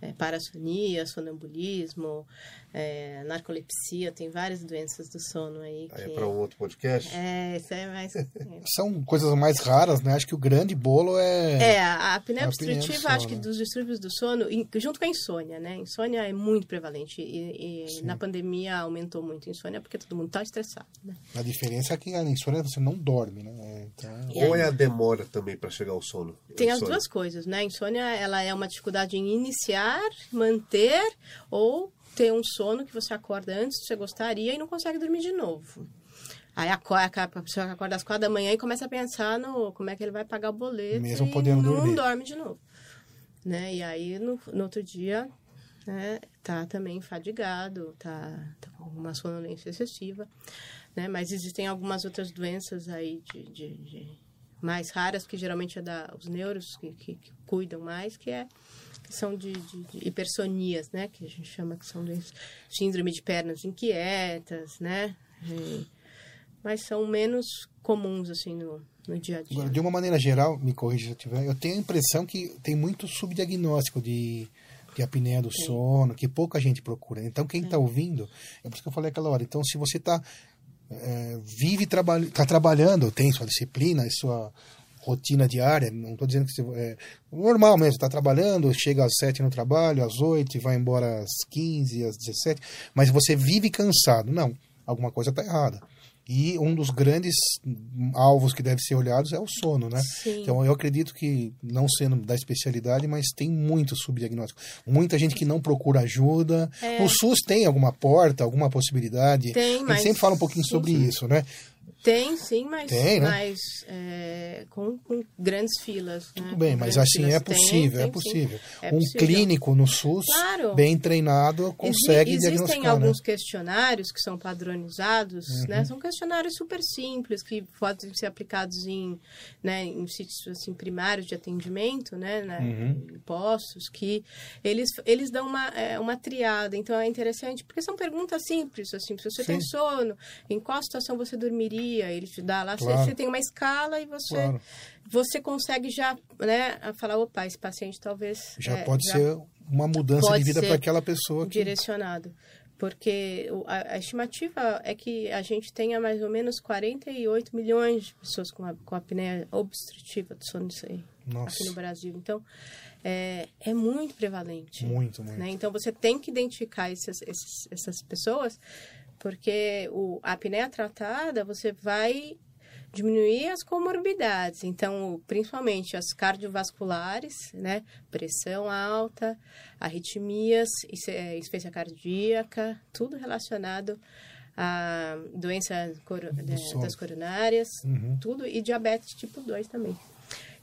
é, parassonia, sonambulismo, é, narcolepsia, tem várias doenças do sono aí. Que... Aí é para outro podcast? É, isso é mais. É. São coisas mais raras, né? Acho que o grande bolo é. É, a apneia obstrutiva, acho que dos distúrbios do sono, junto com a insônia, né? Insônia é muito prevalente e, e na pandemia aumentou muito a insônia porque todo mundo está estressado. Né? A diferença é que a insônia você não dorme, né? Então... Ou é a demora também para chegar ao sono? Tem as duas coisas, né? A insônia ela é uma dificuldade em iniciar, manter ou ter um sono que você acorda antes que você gostaria e não consegue dormir de novo. Aí a, pessoa acorda às quatro da manhã e começa a pensar no como é que ele vai pagar o boleto Mesmo podendo não dormir. dorme de novo. Né? E aí no, no outro dia né, tá também fadigado, tá, tá, com uma sonolência excessiva, né? Mas existem algumas outras doenças aí de, de, de mais raras, que geralmente é da os neuros que, que, que cuidam mais, que é são de, de, de, hipersonias, né? Que a gente chama que são doenças, síndrome de pernas inquietas, né? E, mas são menos comuns, assim, no, no dia a dia. Agora, de uma maneira geral, me corrija se eu tiver, eu tenho a impressão que tem muito subdiagnóstico de, de apneia do sono, que pouca gente procura. Então, quem está ouvindo, é por isso que eu falei aquela hora. Então, se você está é, vive trabalha, está trabalhando, tem sua disciplina, sua rotina diária, não estou dizendo que você, é normal mesmo, está trabalhando, chega às 7 no trabalho, às 8 e vai embora às 15, às 17, mas você vive cansado. Não, alguma coisa está errada. E um dos grandes alvos que deve ser olhados é o sono, né? Sim. Então eu acredito que, não sendo da especialidade, mas tem muito subdiagnóstico. Muita gente que não procura ajuda. É. O SUS tem alguma porta, alguma possibilidade? Tem, mas... A gente sempre fala um pouquinho sobre sim. isso, né? Tem, sim, mas, tem, né? mas é, com, com, grandes filas. Tudo né? bem, com mas assim é possível, tem, é possível. É um possível. clínico no SUS, claro. bem treinado, consegue Existem diagnosticar. Existem alguns né? questionários que são padronizados, Uhum. né? São questionários super simples que podem ser aplicados em, né, em sítios assim, primários de atendimento, né, né Uhum. postos, que eles, eles dão uma, é, uma triada. Então é interessante, porque são perguntas simples, assim, se você tem Sim. sono, em qual situação você dormiria? Ele te dá lá, você- Claro. você tem uma escala e você, Claro. você consegue já, né, a falar, opa, esse paciente talvez... Já é, pode ser uma mudança de vida para aquela pessoa que direcionado. Porque a, a estimativa é que a gente tenha mais ou menos 48 milhões de pessoas com, a, com apneia obstrutiva do sono isso aí, Nossa. aqui no Brasil. Então, é, é muito prevalente. Muito, muito. né? Então, você tem que identificar esses, esses- essas pessoas, porque o, a apneia tratada, você vai diminuir as comorbidades. Então, principalmente as cardiovasculares, né? Pressão alta, arritmias, eh, isfêsia cardíaca, tudo relacionado à doença coro- sono. das coronárias, Uhum. tudo, e diabetes tipo 2 também.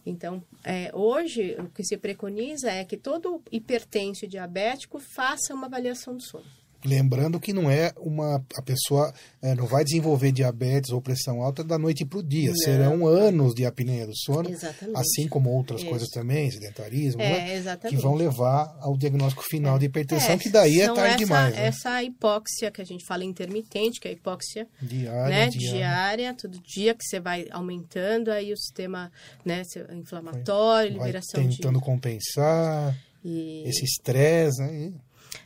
Então, é, hoje, o que se preconiza é que todo hipertenso e diabético faça uma avaliação do sono. Lembrando que não é uma. A pessoa é, não vai desenvolver diabetes ou pressão alta da noite para o dia. Não. Serão anos de apneia do sono, Exatamente. assim como outras Isso. coisas também, sedentarismo, É, né? que vão levar ao diagnóstico final de hipertensão, que daí é tarde essa, demais. Né? Essa hipóxia que a gente fala intermitente, que é a hipóxia Diária, né, diária. diária, todo dia que você vai aumentando aí o sistema né, inflamatório, Vai liberação de... tentando compensar E, esse estresse, né?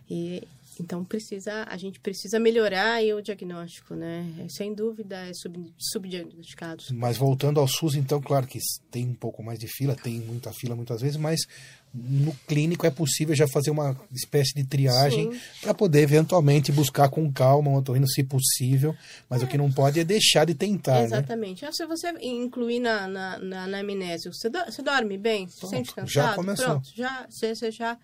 E, então precisa, a gente precisa melhorar o diagnóstico, né? É, sem dúvida é sub, subdiagnosticado. Mas voltando ao SUS, então, claro que tem um pouco mais de fila, tem muita fila muitas vezes, mas no clínico é possível já fazer uma espécie de triagem para poder eventualmente buscar com calma um otorrino, se possível, mas é. o que não pode é deixar de tentar. Né? Exatamente. Né? Se você incluir na, na, na, na amnésia, você, do, você dorme bem? Você Pronto, sente cansado? Já começou. Pronto, já, você, você já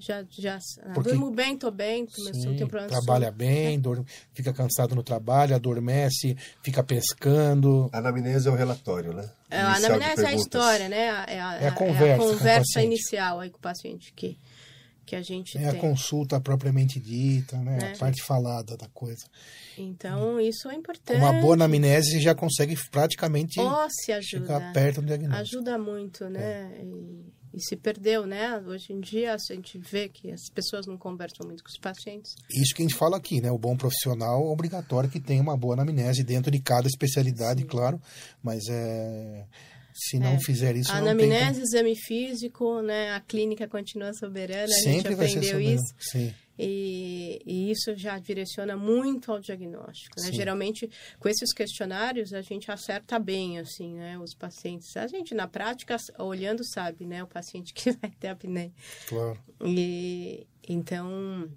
já, já ah, Porque, durmo bem, tô bem, sim, tem problema trabalha bem, dorme, fica cansado no trabalho, adormece, fica pescando. A anamnese é o relatório, né? É, a anamnese é a história, né? É a, é a conversa, é a conversa inicial aí com o paciente que, que a gente é tem. a consulta propriamente dita, né? A né? parte falada da coisa. Então, isso é importante. Uma boa anamnese já consegue praticamente oh, se ajuda. ficar perto do diagnóstico. Ajuda muito, né? É. E e se perdeu, né? Hoje em dia a gente vê que as pessoas não conversam muito com os pacientes. Isso que a gente fala aqui, né? O bom profissional é obrigatório que tenha uma boa anamnese dentro de cada especialidade, Sim. claro, mas é se não é. fizer isso, a anamnese, exame físico, né? A clínica continua soberana, Sempre a gente aprendeu isso. Sim. E, e, isso já direciona muito ao diagnóstico. Né? Geralmente, com esses questionários, a gente acerta bem, assim, né? Os pacientes. A gente, na prática, olhando, sabe, né? O paciente que vai ter apneia. Claro. E, então,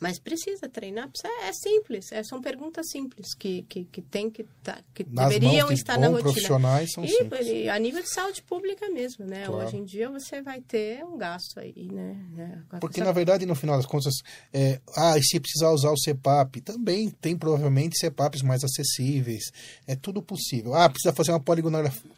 mas precisa treinar, é, é simples, é, são perguntas simples que, que, que tem que, tá, que deveriam de estar na rotina. profissionais são e, simples. E a nível de saúde pública mesmo, né? Claro. Hoje em dia você vai ter um gasto aí, né? É, Porque na verdade, no final das contas, é, ah, e se precisar usar o CEPAP, também tem provavelmente CEPAPs mais acessíveis, é tudo possível. Ah, precisa fazer uma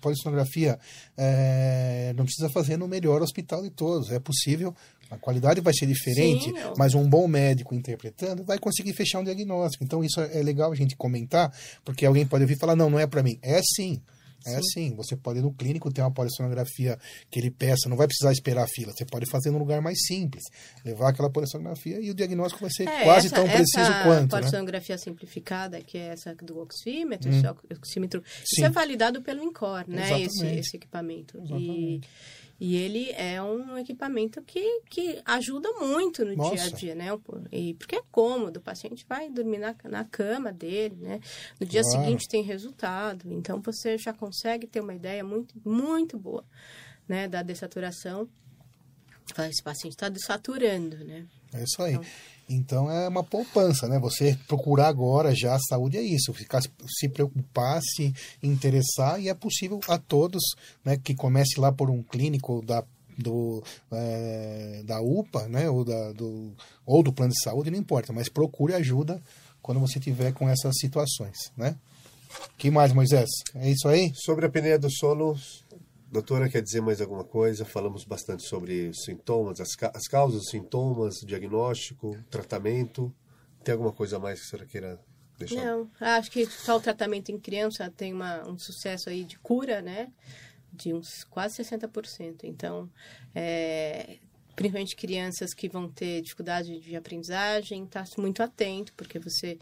polissonografia, é, não precisa fazer no melhor hospital de todos, é possível a qualidade vai ser diferente, Sim, mas um bom médico interpretando vai conseguir fechar um diagnóstico. Então isso é legal a gente comentar, porque alguém pode ouvir e falar, não, não é para mim. É sim. É sim. Você pode ir no clínico ter uma polissonografia que ele peça, não vai precisar esperar a fila. Você pode fazer num lugar mais simples, levar aquela polissonografia e o diagnóstico vai ser é, quase essa, tão preciso quanto. A né? polissonografia né? simplificada, que é essa do oxímetro, hum. oxímetro, isso é validado pelo INCOR, né? Esse, esse, equipamento. Exatamente. E e ele é um equipamento que, que ajuda muito no Nossa. dia a dia, né? E porque é cômodo, o paciente vai dormir na, na cama dele, né? No dia claro. seguinte tem resultado. Então você já consegue ter uma ideia muito, muito boa, né? Da dessaturação. Esse paciente está desaturando, né? É isso aí. Então, então é uma poupança, né? Você procurar agora já a saúde é isso, ficar se preocupar, se interessar e é possível a todos, né? Que comece lá por um clínico da do é, da UPA, né? Ou da do ou do plano de saúde, não importa, mas procure ajuda quando você tiver com essas situações, né? Que mais, Moisés? É isso aí? Sobre a apneia do sono, Doutora, quer dizer mais alguma coisa? Falamos bastante sobre sintomas, as, ca as causas, sintomas, diagnóstico, tratamento. Tem alguma coisa mais que a senhora queira deixar? Não, acho que só o tratamento em criança tem uma, um sucesso aí de cura, né? De uns quase 60%. Então, é, principalmente crianças que vão ter dificuldade de aprendizagem, está muito atento, porque você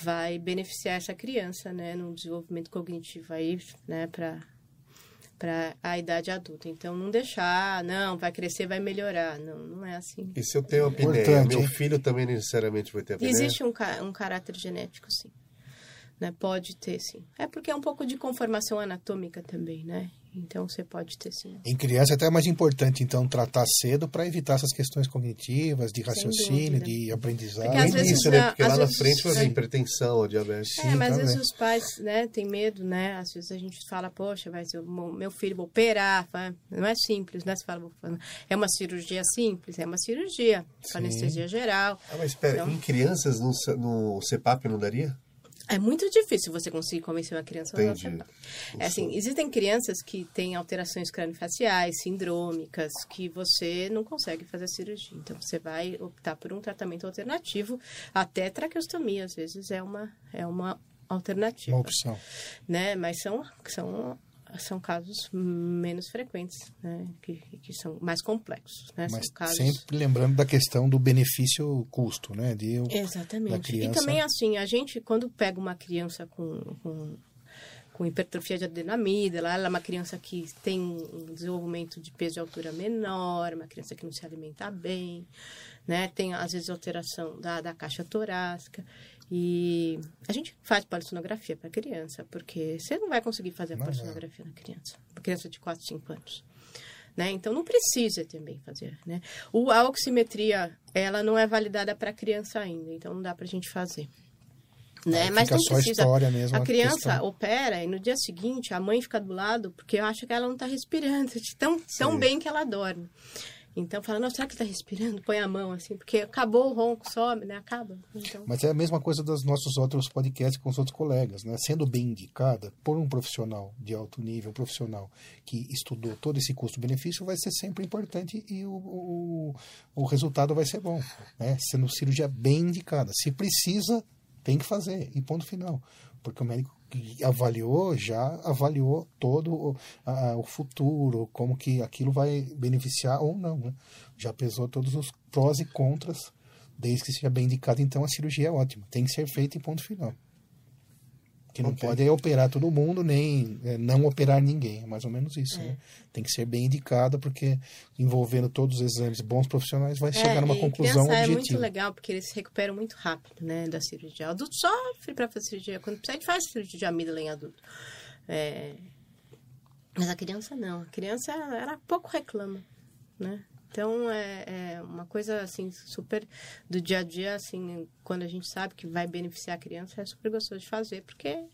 vai beneficiar essa criança, né, no desenvolvimento cognitivo aí, né, para para a idade adulta. Então, não deixar, não, vai crescer, vai melhorar. Não, não é assim. E se eu tenho apneia, meu filho também necessariamente vai ter apneia? Existe um, um caráter genético, sim. Né? Pode ter, sim. É porque é um pouco de conformação anatômica também, né? Então você pode ter sim. Em criança é até mais importante, então, tratar cedo para evitar essas questões cognitivas, de raciocínio, de aprendizagem. Porque às vezes, isso, né? Porque lá vezes, na frente vai vir hipertensão ou diabetes. É, mas às vezes os pais né, têm medo, né? Às vezes a gente fala, poxa, vai ser meu filho vou operar. Não é simples, né? Você fala, é uma cirurgia simples? É uma cirurgia, com anestesia geral. Ah, mas espera, então... em crianças no, no CEPAP não daria? É muito difícil você conseguir convencer uma criança a usar É assim, existem crianças que têm alterações craniofaciais, sindrômicas, que você não consegue fazer cirurgia. Então, você vai optar por um tratamento alternativo. Até traqueostomia, às vezes, é uma, é uma alternativa. Uma opção. Né? Mas são, são são casos menos frequentes, né? que, que são mais complexos. Né? Mas casos... sempre lembrando da questão do benefício-custo, né? De, Exatamente. Criança... E também, assim, a gente, quando pega uma criança com, com com hipertrofia de adenamígdala, ela é uma criança que tem um desenvolvimento de peso de altura menor, uma criança que não se alimenta bem, né? Tem, às vezes, alteração da, da caixa torácica. E a gente faz polissonografia para criança, porque você não vai conseguir fazer a Não, polissonografia na criança, uma criança de 4, 5 anos. Né? Então não precisa também fazer, né? O, a oximetria, ela não é validada para criança ainda, então não dá para a gente fazer. Né? Aí Mas não a precisa. história mesmo, a a criança questão. opera e no dia seguinte a mãe fica do lado porque acha que ela não está respirando, de tão, tão Sim. bem que ela dorme. Então fala, nossa, será que está respirando? Põe a mão assim, porque acabou o ronco, some, né? Acaba. Então, Mas é a mesma coisa dos nossos outros podcasts com os outros colegas, né? Sendo bem indicada por um profissional de alto nível, um profissional que estudou todo esse custo-benefício, vai ser sempre importante e o, o, o resultado vai ser bom, né? Sendo cirurgia bem indicada. Se precisa, tem que fazer, e ponto final. Porque o médico avaliou, já avaliou todo o, a- o futuro, como que aquilo vai beneficiar ou não, né? Já pesou todos os prós e contras desde que seja bem indicado, então a cirurgia é ótima. Tem que ser feita em ponto final. Que não Ok. pode é operar todo mundo, nem é, não operar ninguém. É mais ou menos isso. É. Né? Tem que ser bem indicada, porque envolvendo todos os exames bons profissionais vai chegar numa É, conclusão criança é muito objetiva. legal porque eles se recuperam muito rápido, né, da cirurgia. Adulto sofre para fazer cirurgia. Quando precisa, a gente faz cirurgia de amígdala em adulto. É, Mas a criança não. A criança, ela pouco reclama, né? Então, é, é uma coisa, assim, super do dia a dia, assim, quando a gente sabe que vai beneficiar a criança, é super gostoso de fazer, porque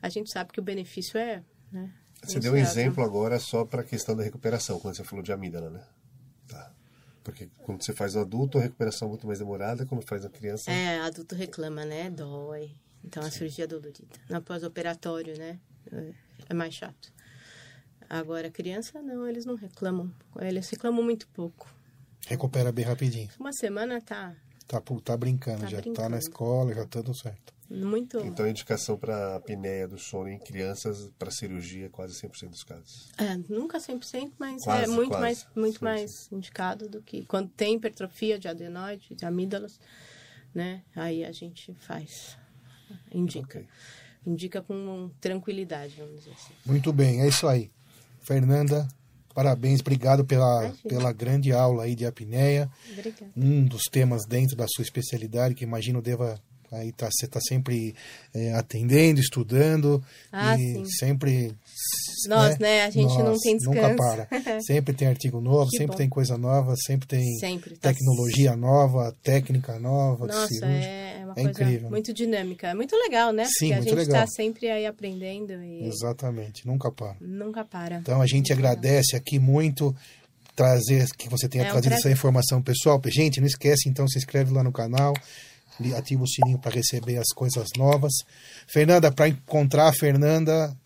a gente sabe que o benefício é, né? Você deu um exemplo agora só para a questão da recuperação, quando você falou de amígdala, né? Tá. Porque quando você faz no adulto, a recuperação é muito mais demorada, quando faz na criança. É, adulto reclama, né? Dói. Então, a cirurgia é dolorida. No pós-operatório, né? É mais chato. Agora, criança, não, eles não reclamam. Eles reclamam muito pouco. Recupera bem rapidinho. Uma semana tá Tá, tá brincando, Tá já tá brincando. na escola, já tá tudo certo. muito... Então, a indicação para apneia do sono em crianças para cirurgia é quase 100% dos casos. É, nunca 100%, mas Quase, é muito quase. mais, muito Sim, mais indicado do que... Quando tem hipertrofia de adenoide, de amígdalas, né? Aí a gente faz. Indica. Ok. Indica com tranquilidade, vamos dizer assim. Muito bem, é isso aí. Fernanda, parabéns, obrigado pela, Imagina. pela grande aula aí de apneia. Obrigada. um dos temas dentro da sua especialidade, que imagino deva aí tá, você está sempre é, atendendo, estudando Ah, e sim. sempre Nós, né, a gente não tem nunca descanso. para. Sempre tem artigo novo, Que sempre bom. tem coisa nova, sempre tem Sempre. tá tecnologia nova, técnica nova, Nossa, cirúrgica. é é uma É coisa incrível, né? muito dinâmica. É muito legal, né? Sim, Porque a muito gente legal. está sempre aí aprendendo e Exatamente, nunca para. nunca para. Então a gente agradece aqui muito trazer que você tenha É um trazido essa informação pessoal. Gente, não esquece então, se inscreve lá no canal, ativa o sininho para receber as coisas novas. Fernanda, para encontrar a Fernanda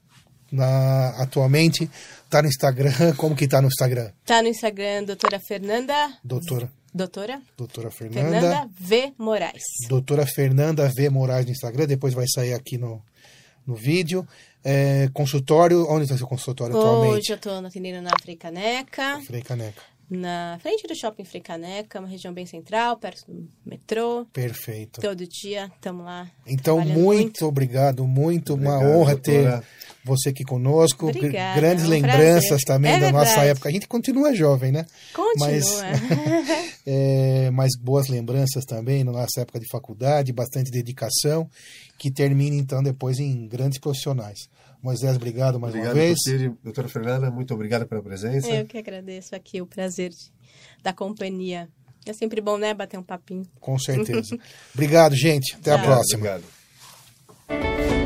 na, atualmente, tá no Instagram. Como que tá no Instagram? Tá no Instagram, doutora Fernanda. Doutora, Doutora? doutora Fernanda. Fernanda V. Moraes. Doutora Fernanda V. Moraes no Instagram, depois vai sair aqui no, no vídeo. É, consultório, onde está seu consultório atualmente? Hoje eu tô atendendo na Freicaneca, Frei Caneca. Na frente do shopping Freicaneca, uma região bem central, perto do metrô. Perfeito. Todo dia estamos lá. Então, trabalhando muito, obrigado, muito, uma Obrigado, honra ter doutora. você aqui conosco. Obrigada, Grandes é um lembranças prazer. também É da nossa verdade. época. A gente continua jovem, né? Continua. Mas, é, mas boas lembranças também na nossa época de faculdade, bastante dedicação, que termine então depois em grandes profissionais. Moisés, obrigado mais obrigado uma vez. Obrigado, doutora Fernanda, muito obrigado pela presença. Eu que agradeço aqui o prazer de, da companhia. É sempre bom, né, bater um papinho. Com certeza. obrigado, gente. Até Tchau. a próxima. Obrigado.